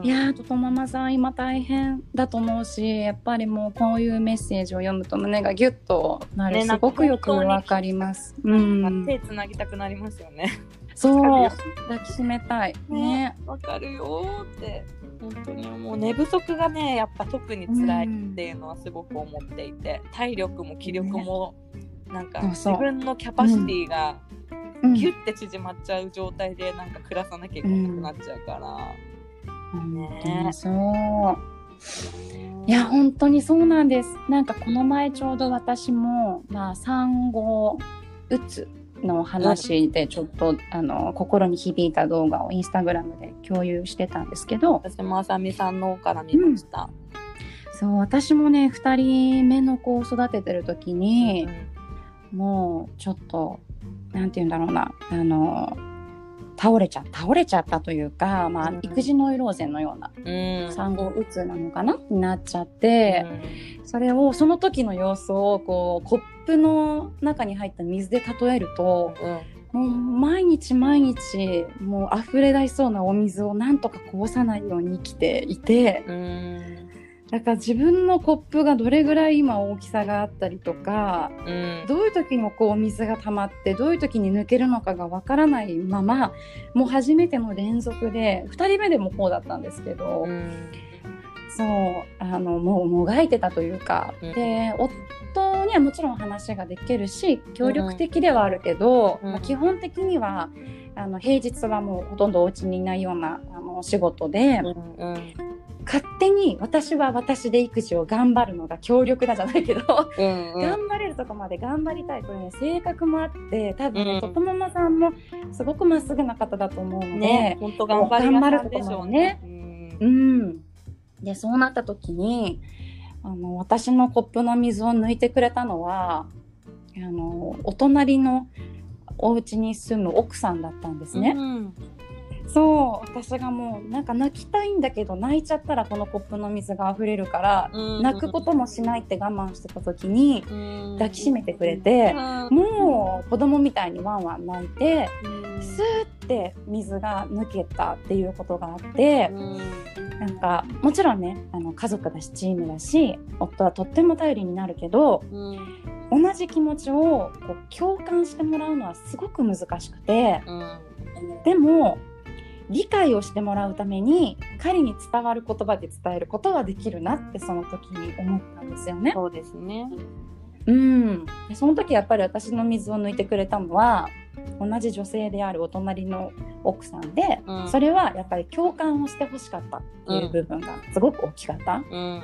[SPEAKER 2] いやーととママさん今大変だと思うしやっぱりもうこういうメッセージを読むと胸がギュッとなる、
[SPEAKER 1] ね
[SPEAKER 2] すごくよくわかります。うん、
[SPEAKER 1] 手つなぎたくなりますよね。
[SPEAKER 2] そう。抱きしめたい。ね。
[SPEAKER 1] わかるよーって。本当にもう寝不足がねやっぱ特に辛いっていうのはすごく思っていて、体力も気力もなんか自分のキャパシティが
[SPEAKER 2] うん。
[SPEAKER 1] ギュッて縮まっちゃう状態でなんか暮らさなきゃいけなくなっちゃうから、
[SPEAKER 2] 本
[SPEAKER 1] ね。
[SPEAKER 2] そう。いや本当にそうなんです。なんかこの前ちょうど私もまあ産後うつの話でちょっと、あの心に響いた動画をインスタグラムで共有してたんですけど
[SPEAKER 1] 私もあさみさんの方から見ました。
[SPEAKER 2] そう私もね2人目の子を育ててる時に、もうちょっとなんて言うんだろうな。あの倒れちゃ倒れちゃったというか、まあ
[SPEAKER 1] うん
[SPEAKER 2] 育児ノイローゼのような
[SPEAKER 1] うん。
[SPEAKER 2] 産後うつなのかなになっちゃって、それをその時の様子をこうコップの中に入った水で例えると
[SPEAKER 1] うん。
[SPEAKER 2] もう毎日毎日もう溢れ出しそうなお水をなんとかこぼさないように生きていて
[SPEAKER 1] うん。
[SPEAKER 2] だから自分のコップがどれぐらい今大きさがあったりとか
[SPEAKER 1] うん。
[SPEAKER 2] どういう時にこうお水が溜まってどういう時に抜けるのかがわからないままもう初めての連続で2人目でもこうだったんですけど。
[SPEAKER 1] うん。
[SPEAKER 2] そうあのもうもがいてたというか、
[SPEAKER 1] うん
[SPEAKER 2] で夫にはもちろん話ができるし協力的ではあるけど、
[SPEAKER 1] うん
[SPEAKER 2] まあ基本的にはあの平日はもうほとんどお家にいないようなあの仕事で、
[SPEAKER 1] うん。
[SPEAKER 2] 勝手に私は私で育児を頑張るのが協力だじゃないけど、
[SPEAKER 1] うん。
[SPEAKER 2] 頑張れるとこまで頑張りたいこれね性格もあって多分ね、
[SPEAKER 1] うん
[SPEAKER 2] ととももさんもすごくまっすぐな方だと思うので。
[SPEAKER 1] ね、本当頑張り屋さんでしょうね。うん
[SPEAKER 2] うん、でそうなった時にあの私のコップの水を抜いてくれたのはあのお隣のお家に住む奥さんだったんですね。
[SPEAKER 1] うん。
[SPEAKER 2] そう私がもうなんか泣きたいんだけど泣いちゃったらこのコップの水が溢れるから、
[SPEAKER 1] うん。
[SPEAKER 2] 泣くこともしないって我慢してた時に
[SPEAKER 1] うん。
[SPEAKER 2] 抱きしめてくれて、もう子供みたいにワンワン泣いてスーって水が抜けたっていうことがあって。
[SPEAKER 1] うん。
[SPEAKER 2] なんかもちろんねあの家族だしチームだし夫はとっても頼りになるけど
[SPEAKER 1] うん。
[SPEAKER 2] 同じ気持ちをこう共感してもらうのはすごく難しくて
[SPEAKER 1] うん。
[SPEAKER 2] でも理解をしてもらうために彼に伝わる言葉で伝えることはできるなってその時に思ったんですよね。
[SPEAKER 1] そうですね。
[SPEAKER 2] うん、でその時やっぱり私の水を抜いてくれたのは同じ女性であるお隣の奥さんで、
[SPEAKER 1] うん
[SPEAKER 2] それはやっぱり共感をしてほしかったっていう部分がすごく大きかった。
[SPEAKER 1] うん。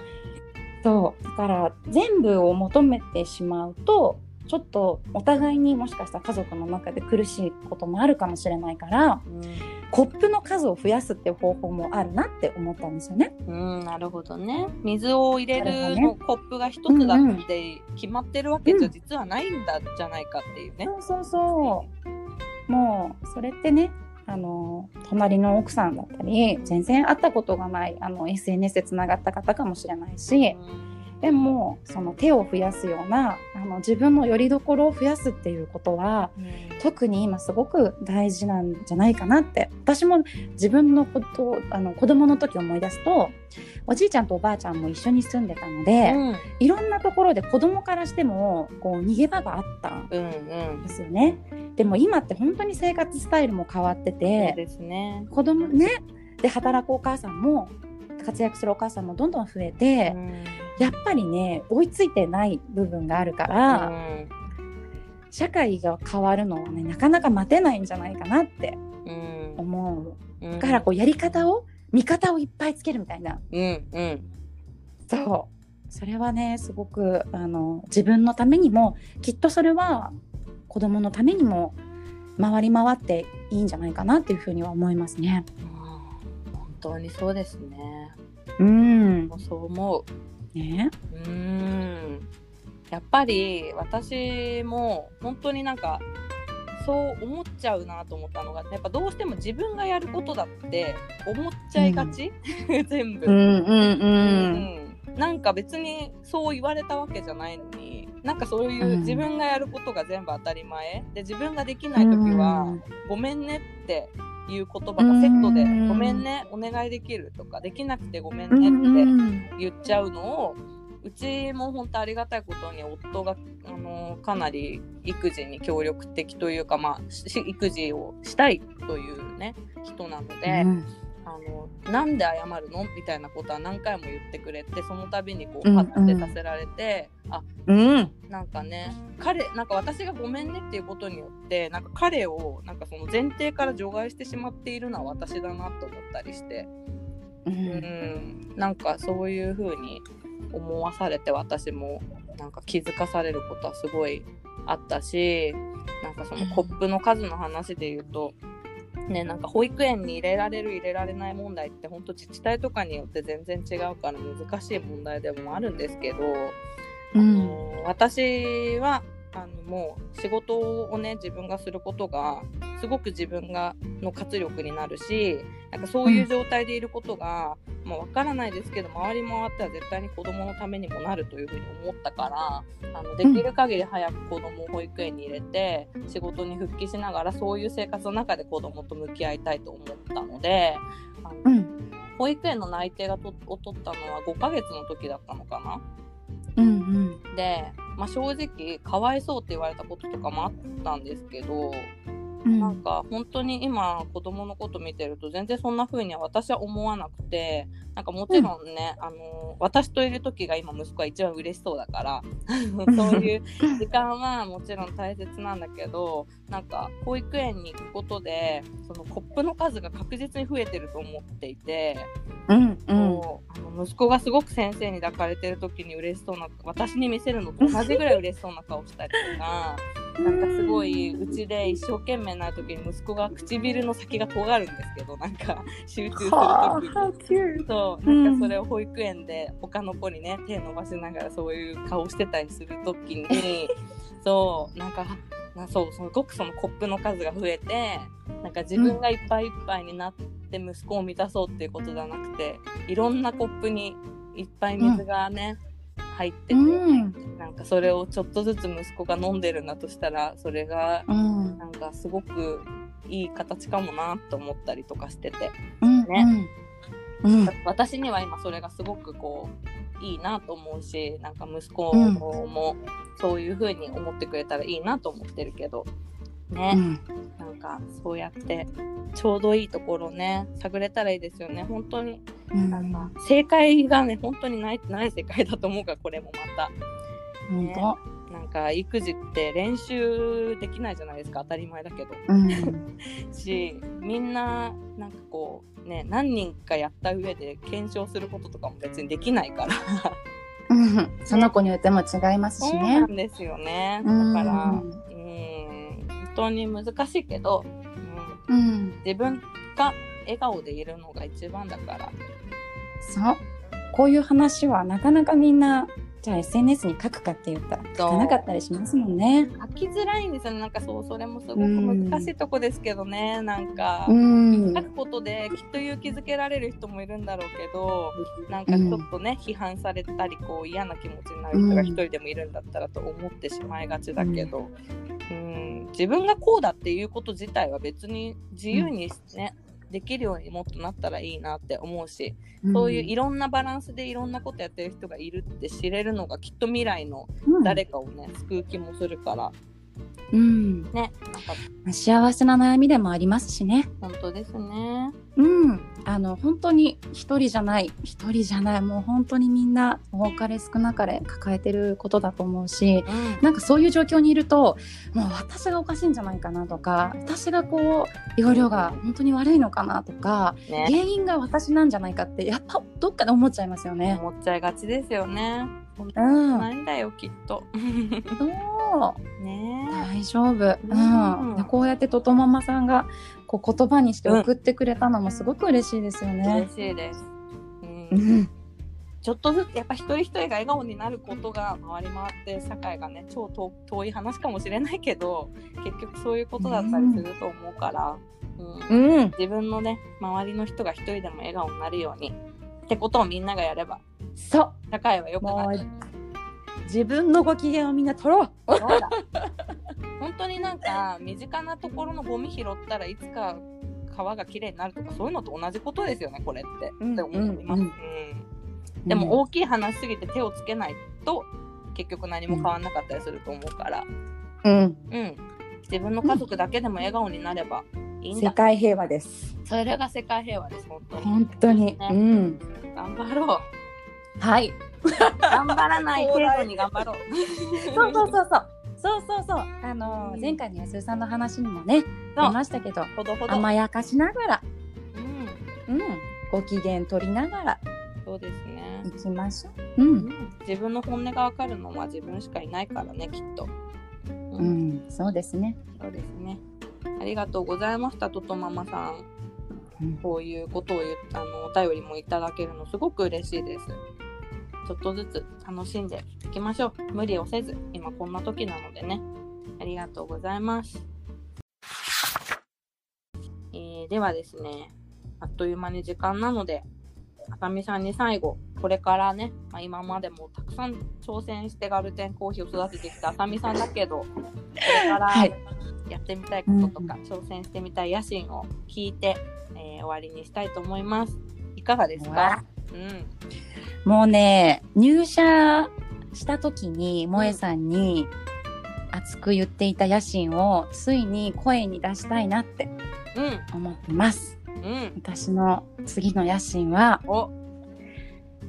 [SPEAKER 2] そうだから全部を求めてしまうとちょっとお互いにもしかしたら家族の中で苦しいこともあるかもしれないからコップの数を増やすって方法もあるなって思ったんですよね。
[SPEAKER 1] うん、なるほどね。水を入れるのコップが一つだって決まってるわけじゃ実はないんだじゃないかっていうね。
[SPEAKER 2] そうそうそうもうそれってねあの隣の奥さんだったり全然会ったことがないあの SNS でつながった方かもしれないしでもその手を増やすようなあの自分の拠り所を増やすっていうことは特に今すごく大事なんじゃないかなって私も自分のことをあの子供の時思い出すとおじいちゃんとおばあちゃんも一緒に住んでたので、
[SPEAKER 1] うん
[SPEAKER 2] いろんなところで子供からしてもこう逃げ場があったん
[SPEAKER 1] うんうん。
[SPEAKER 2] ですよね。でも今って本当に生活スタイルも変わってて
[SPEAKER 1] ですね。
[SPEAKER 2] 子供ねで働くお母さんも活躍するお母さんもどんどん増えて、
[SPEAKER 1] うん
[SPEAKER 2] やっぱりね追いついてない部分があるから、社会が変わるのはねなかなか待てないんじゃないかなって
[SPEAKER 1] うん。
[SPEAKER 2] 思う。
[SPEAKER 1] うん。
[SPEAKER 2] だからこうやり方を味方をいっぱいつけるみたいな。
[SPEAKER 1] うんうん。
[SPEAKER 2] そう。それはねすごくあの自分のためにもきっとそれは子供のためにも回り回っていいんじゃないかなっていうふうには思いますね。
[SPEAKER 1] 本当にそうですね。
[SPEAKER 2] うん。
[SPEAKER 1] そう思
[SPEAKER 2] ね。
[SPEAKER 1] う。ん。やっぱり私も本当になんかそう思っちゃうなと思ったのがやっぱどうしても自分がやることだって思っちゃいがち、全部。
[SPEAKER 2] うんうんうん。
[SPEAKER 1] うん。なんか別にそう言われたわけじゃないのになんかそういう
[SPEAKER 2] うん。
[SPEAKER 1] 自分がやることが全部当たり前。で自分ができない時は「ごめんね」っていう言葉がセットで
[SPEAKER 2] うん「
[SPEAKER 1] ごめんねお願いできる」とか「できなくてごめんね」って
[SPEAKER 2] ん
[SPEAKER 1] 言っちゃうのをうちも本当ありがたいことに夫があのかなり育児に協力的というか、まあ、し育児をしたいというね人なので。
[SPEAKER 2] うん
[SPEAKER 1] あのなんで謝るの？みたいなことは何回も言ってくれてその度にこ
[SPEAKER 2] う
[SPEAKER 1] うんハッてさせられて、あ
[SPEAKER 2] うん。
[SPEAKER 1] なんかね彼なんか私がごめんねっていうことによってなんか彼をなんかその前提から除外してしまっているのは私だなと思ったりして。
[SPEAKER 2] う
[SPEAKER 1] うん。ん、なんかそういう風に思わされて私もなんか気づかされることはすごいあったしなんかそのコップの数の話で言うと、ね、なんか保育園に入れられる入れられない問題って本当自治体とかによって全然違うから難しい問題でもあるんですけど、あ
[SPEAKER 2] うん。
[SPEAKER 1] の私はあのもう仕事をね自分がすることがすごく自分がの活力になるしなんかそういう状態でいることが、まあ、分からないですけど周り回っては絶対に子供のためにもなるというふうに思ったからあのできる限り早く子供を保育園に入れて仕事に復帰しながらそういう生活の中で子供と向き合いたいと思ったのであの、
[SPEAKER 2] うん。
[SPEAKER 1] 保育園の内定がとを取ったのは5ヶ月の時だったのかな？
[SPEAKER 2] うん。
[SPEAKER 1] で、まあ、正直かわいそうって言われたこととかもあったんですけど、
[SPEAKER 2] うん
[SPEAKER 1] なんか本当に今子供のこと見てると全然そんな風には私は思わなくてなんかもちろんね、あの私といる時が今息子は一番嬉しそうだから そういう時間はもちろん大切なんだけどなんか保育園に行くことでそのコップの数が確実に増えてると思っていて。
[SPEAKER 2] うんうん
[SPEAKER 1] あの息子がすごく先生に抱かれてる時に嬉しそうな私に見せるのと同じぐらい嬉しそうな顔したりとかなんかすごいうちで一生懸命な時に息子が唇の先が尖るんですけどなんか集中する
[SPEAKER 2] は
[SPEAKER 1] 時に。そうなんかそれを保育園で他の子にね手伸ばしながらそういう顔してたりする時に そうなんかなそうすごくそのコップの数が増えてなんか自分がいっぱいいっぱいになって息子を満たそうっていうことじゃなくていろんなコップにいっぱい水がね、入ってて、
[SPEAKER 2] うん。
[SPEAKER 1] なんかそれをちょっとずつ息子が飲んでるんだとしたらそれが
[SPEAKER 2] うん。
[SPEAKER 1] なんかすごくいい形かもなと思ったりとかしてて。
[SPEAKER 2] うん
[SPEAKER 1] ね。
[SPEAKER 2] うん。
[SPEAKER 1] 私には今それがすごくこういいなと思うしなんか息子もそういう風に思ってくれたらいいなと思ってるけどね、
[SPEAKER 2] うん。
[SPEAKER 1] なんかそうやってちょうどいいところをね探れたらいいですよね。本当に。
[SPEAKER 2] うん。
[SPEAKER 1] なんか正解がね本当にないない世界だと思うからこれもまた。
[SPEAKER 2] 本当
[SPEAKER 1] なんか育児って練習できないじゃないですか。当たり前だけど。
[SPEAKER 2] うん。
[SPEAKER 1] しみんななんかこうね何人かやった上で検証することとかも別にできないから。
[SPEAKER 2] うん。その子によっても違いますし
[SPEAKER 1] そう
[SPEAKER 2] ね
[SPEAKER 1] なんですよね。だ
[SPEAKER 2] うん
[SPEAKER 1] からうん。本当に難しいけど、うん、
[SPEAKER 2] うん
[SPEAKER 1] 自分が笑顔でいるのが一番だから。
[SPEAKER 2] そう。こういう話はなかなかみんなじゃあ SNS に書くかって言ったら書かなかったりしますもんね。
[SPEAKER 1] 書きづらいんですよ。ねなんかそうそれもすごく難しいとこですけどね、なんか、
[SPEAKER 2] うん。
[SPEAKER 1] 書くことできっと勇気づけられる人もいるんだろうけどなんかちょっとね、批判されたりこう嫌な気持ちになる人が一人でもいるんだったらと思ってしまいがちだけど、うん、自分がこうだっていうこと自体は別に自由にね、できるようにもっとなったらいいなって思うし、そういういろんなバランスでいろんなことやってる人がいるって知れるのがきっと未来の
[SPEAKER 2] うん。
[SPEAKER 1] 誰かをね、救う気もするから
[SPEAKER 2] うん
[SPEAKER 1] ねなんか
[SPEAKER 2] 幸せな悩みでもありますしね。
[SPEAKER 1] 本当ですね。
[SPEAKER 2] うん、あの本当に一人じゃない一人じゃないもう本当にみんな多かれ少なかれ抱えてることだと思うし
[SPEAKER 1] うん
[SPEAKER 2] なんかそういう状況にいるともう私がおかしいんじゃないかなとか私がこう容量が本当に悪いのかなとか
[SPEAKER 1] ね、
[SPEAKER 2] 原因が私なんじゃないかってやっぱどっかで思っちゃいますよね。
[SPEAKER 1] 思っちゃいがちですよね。本当
[SPEAKER 2] うん、
[SPEAKER 1] ないんだよきっと。
[SPEAKER 2] そう。
[SPEAKER 1] ね。
[SPEAKER 2] 大丈夫、う
[SPEAKER 1] うん。
[SPEAKER 2] んでこうやってととママさんがこう言葉にして送ってくれたのもすごく嬉しいですよ
[SPEAKER 1] え、
[SPEAKER 2] ね。
[SPEAKER 1] 嬉。しいです。うん。
[SPEAKER 2] うん。
[SPEAKER 1] ちょっとずつやっぱ一人一人が笑顔になることが回り回って社会がね超遠遠い話かもしれないけど結局そういうことだったりすると思うから、うん。
[SPEAKER 2] うん。
[SPEAKER 1] 自分のね周りの人が一人でも笑顔になるようにってことをみんながやれば
[SPEAKER 2] そう。
[SPEAKER 1] 社会は良くな
[SPEAKER 2] も
[SPEAKER 1] る。
[SPEAKER 2] う自分のご機嫌をみんな取ろう。
[SPEAKER 1] 本当になんか身近なところのゴミ拾ったらいつか川がきれいになるとかそういうのと同じことですよねこれって、
[SPEAKER 2] うん
[SPEAKER 1] って思います、
[SPEAKER 2] うん。
[SPEAKER 1] うんでも大きい話すぎて手をつけないと結局何も変わんなかったりすると思うから、
[SPEAKER 2] うん、
[SPEAKER 1] うん、自分の家族だけでも笑顔になればいいん
[SPEAKER 2] 世
[SPEAKER 1] だ、
[SPEAKER 2] 界平和です。
[SPEAKER 1] それが世界平和です本当に。
[SPEAKER 2] 本当に。
[SPEAKER 1] ね。
[SPEAKER 2] うん。
[SPEAKER 1] 頑張ろう
[SPEAKER 2] はい。
[SPEAKER 1] 頑張らない程度に頑張ろう
[SPEAKER 2] そうそうそうそう。そうそうそう。あのー
[SPEAKER 1] うん
[SPEAKER 2] 前回の安井さんの話にもね、
[SPEAKER 1] そう
[SPEAKER 2] 出ましたけど、
[SPEAKER 1] ほどほど、
[SPEAKER 2] 甘やかしながら、
[SPEAKER 1] うん、
[SPEAKER 2] うん、ご機嫌取りながら
[SPEAKER 1] そうですね。
[SPEAKER 2] 行きましょう。う、
[SPEAKER 1] うんん、自分の本音がわかるのは自分しかいないからね、きっと。う
[SPEAKER 2] う、ん、そうですね。
[SPEAKER 1] そうですね。ありがとうございました、ととママさん。
[SPEAKER 2] うん
[SPEAKER 1] こういうことを言っあのお便りもいただけるのすごく嬉しいです。ちょっとずつ楽しんでいきましょう。無理をせず、今こんな時なのでね。ありがとうございます。えーではですね、あっという間に時間なので、あさみさんに最後、これからね、まあ、今までもたくさん挑戦してガルテンコーヒーを育ててきたあさみさんだけど、これから
[SPEAKER 2] はい
[SPEAKER 1] やってみたいこととか、挑戦してみたい野心を聞いて、えー終わりにしたいと思います。いかがですか？うん。
[SPEAKER 2] もうね入社した時に萌えさんに熱く言っていた野心をついに声に出したいなって
[SPEAKER 1] うん。
[SPEAKER 2] 思ってます。
[SPEAKER 1] うん。
[SPEAKER 2] 私の次の野心は
[SPEAKER 1] お、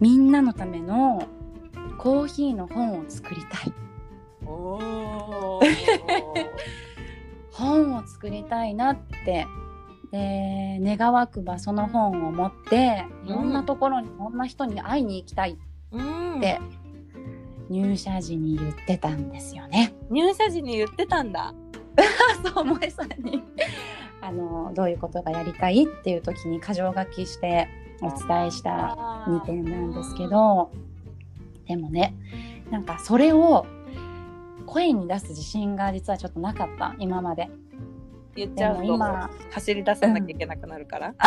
[SPEAKER 2] みんなのためのコーヒーの本を作りたい。本を作りたいなってで願わくばその本を持っていろんなところにいろんな人に会いに行きたい
[SPEAKER 1] うん
[SPEAKER 2] っ。て入社時に言ってたんですよね。
[SPEAKER 1] 入社時に言ってたんだ。
[SPEAKER 2] そう萌えさんに あのどういうことがやりたいっていう時に箇条書きしてお伝えした2点なんですけどでもねなんかそれを声に出す自信が実はちょっとなかった今まで。
[SPEAKER 1] 言っちゃうと走り出さなきゃいけなくなるから。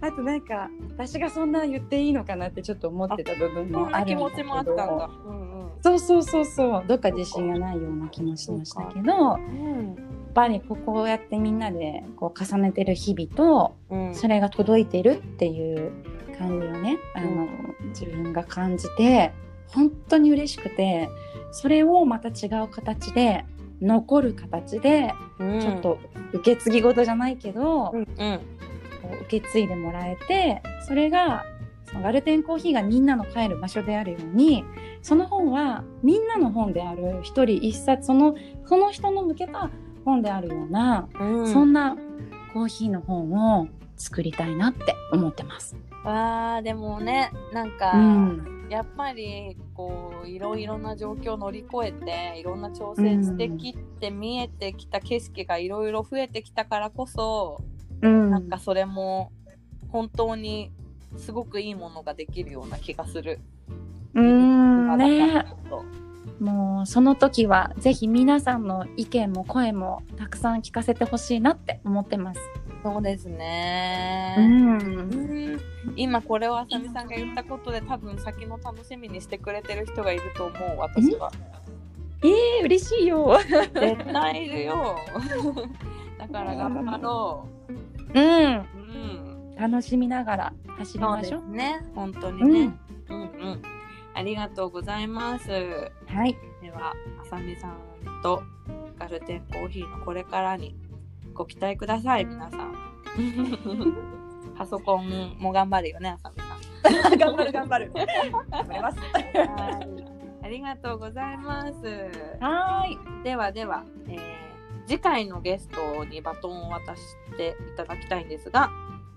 [SPEAKER 2] あとなんか私がそんな言っていいのかなってちょっと思ってた部分もある
[SPEAKER 1] 気持ちもあったんだ。うんうん。
[SPEAKER 2] そうそうそうそうどっか自信がないような気もしましたけどやっ
[SPEAKER 1] うん。
[SPEAKER 2] ぱりここをやってみんなでこう重ねてる日々と
[SPEAKER 1] うん。
[SPEAKER 2] それが届いてるっていう感じをねあの自分が感じて本当に嬉しくてそれをまた違う形で残る形で
[SPEAKER 1] うん
[SPEAKER 2] ちょっ。と受け継ぎ事じゃないけど、
[SPEAKER 1] うんうん。
[SPEAKER 2] 受け継いでもらえてそれがそのガルテンコーヒーがみんなの帰る場所であるようにその本はみんなの本である一人一冊そのその人の向けた本であるような、
[SPEAKER 1] うん
[SPEAKER 2] そんなコーヒーの本を作りたいなって思ってます。
[SPEAKER 1] あーでもねなんか、
[SPEAKER 2] うん、
[SPEAKER 1] やっぱりこういろいろな状況を乗り越えていろんな挑戦してきって見えてきた景色がいろいろ増えてきたからこそ、
[SPEAKER 2] うん、
[SPEAKER 1] なんかそれも本当にすごくいいものができるような気がする。
[SPEAKER 2] うんねもうその時はぜひ皆さんの意見も声もたくさん聞かせてほしいなって思ってます。
[SPEAKER 1] そうですね。
[SPEAKER 2] ん。
[SPEAKER 1] うん。今これをあさみさんが言ったことで多分先の楽しみにしてくれてる人がいると思う私は。
[SPEAKER 2] えー、嬉しいよ。
[SPEAKER 1] 絶対いるよ。だから頑張ろ
[SPEAKER 2] う。ん。
[SPEAKER 1] ううん。
[SPEAKER 2] 楽しみながら走りましょう。
[SPEAKER 1] すね。本当にね。
[SPEAKER 2] うん、
[SPEAKER 1] うん、うん。ありがとうございます。で
[SPEAKER 2] はい。
[SPEAKER 1] はあさみさんとガルテンコーヒーのこれからにご期待ください皆さん パソコンも頑張るよねあさみさん
[SPEAKER 2] 頑張る頑張る。頑張ります。
[SPEAKER 1] はいありがとうございます。
[SPEAKER 2] はーい。
[SPEAKER 1] ではでは、えー次回のゲストにバトンを渡していただきたいんですが、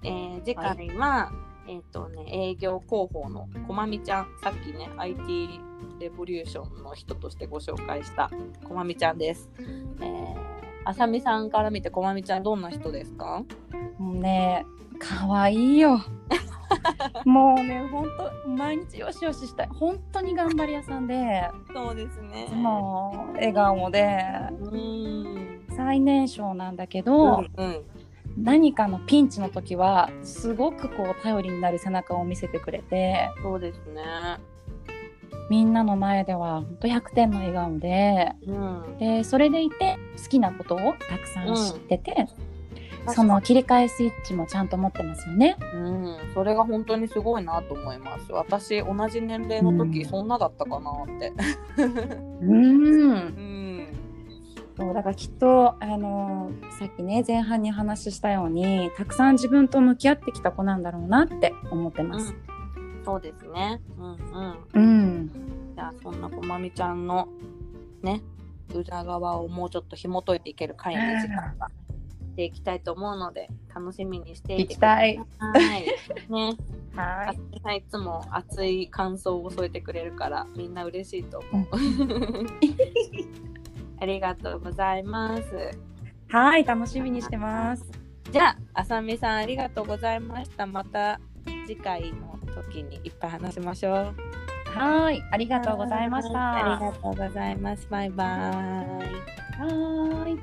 [SPEAKER 1] えー次回は、えっ、とね、営業広報のこまみちゃん、さっきね、IT レボリューションの人としてご紹介したこまみちゃんです。えー、あさみさんから見てこまみちゃんどんな人ですか？
[SPEAKER 2] もうね、可愛いよ。もうね、本当毎日よしよししたい。本当に頑張り屋さんで、
[SPEAKER 1] そうですね
[SPEAKER 2] もう笑顔で、
[SPEAKER 1] うーん。
[SPEAKER 2] 最年少なんだけ
[SPEAKER 1] う
[SPEAKER 2] ど、
[SPEAKER 1] んうん。
[SPEAKER 2] 何かのピンチの時は、すごくこう頼りになる背中を見せてくれて、
[SPEAKER 1] そうですね。
[SPEAKER 2] みんなの前では本当100点の笑顔で、
[SPEAKER 1] うん。
[SPEAKER 2] で、それでいて好きなことをたくさん知ってて、そ
[SPEAKER 1] 確か
[SPEAKER 2] の切り替えスイッチもちゃんと持ってますよね。
[SPEAKER 1] うん、それが本当にすごいなと思います。私、同じ年齢の時、
[SPEAKER 2] うん
[SPEAKER 1] そんなだったかなって。
[SPEAKER 2] うん
[SPEAKER 1] う。ん。
[SPEAKER 2] そうだからきっと、あのーさっきね前半に話したようにたくさん自分と向き合ってきた子なんだろうなって思ってます。
[SPEAKER 1] そうですね。うんうん。
[SPEAKER 2] うん、
[SPEAKER 1] じゃあ、そんなこまみちゃんのね、裏側をもうちょっと紐解いていける回に時間がしていきたいと思うので楽しみにしていて
[SPEAKER 2] 行きたい。
[SPEAKER 1] はい。ね、
[SPEAKER 2] は
[SPEAKER 1] あつさんいつも熱い感想を添えてくれるからみんな嬉しいと思う。ありがとうございます。
[SPEAKER 2] はい、楽しみにしてます。
[SPEAKER 1] じゃあ、あさみさんありがとうございました。また次回の時にいっぱい話しましょう。
[SPEAKER 2] はい、ありがとうございました。
[SPEAKER 1] ありがとうございます。バイバイ。
[SPEAKER 2] はい。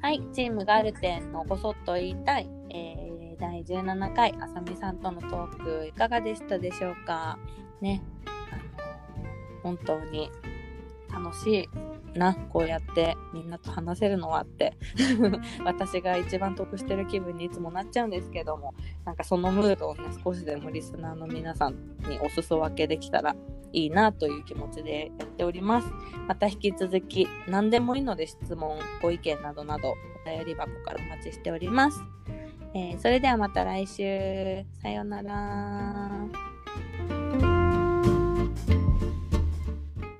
[SPEAKER 1] はい、チームガルテンのこそっと言いたい、えー、第17回あさみさんとのトークいかがでしたでしょうか？ね、本当に楽しいなこうやってみんなと話せるのはって 私が一番得してる気分にいつもなっちゃうんですけどもなんかそのムードをね少しでもリスナーの皆さんにお裾分けできたらいいなという気持ちでやっております。また引き続き何でもいいので質問ご意見などなどお便り箱からお待ちしております、えーそれではまた来週。さようなら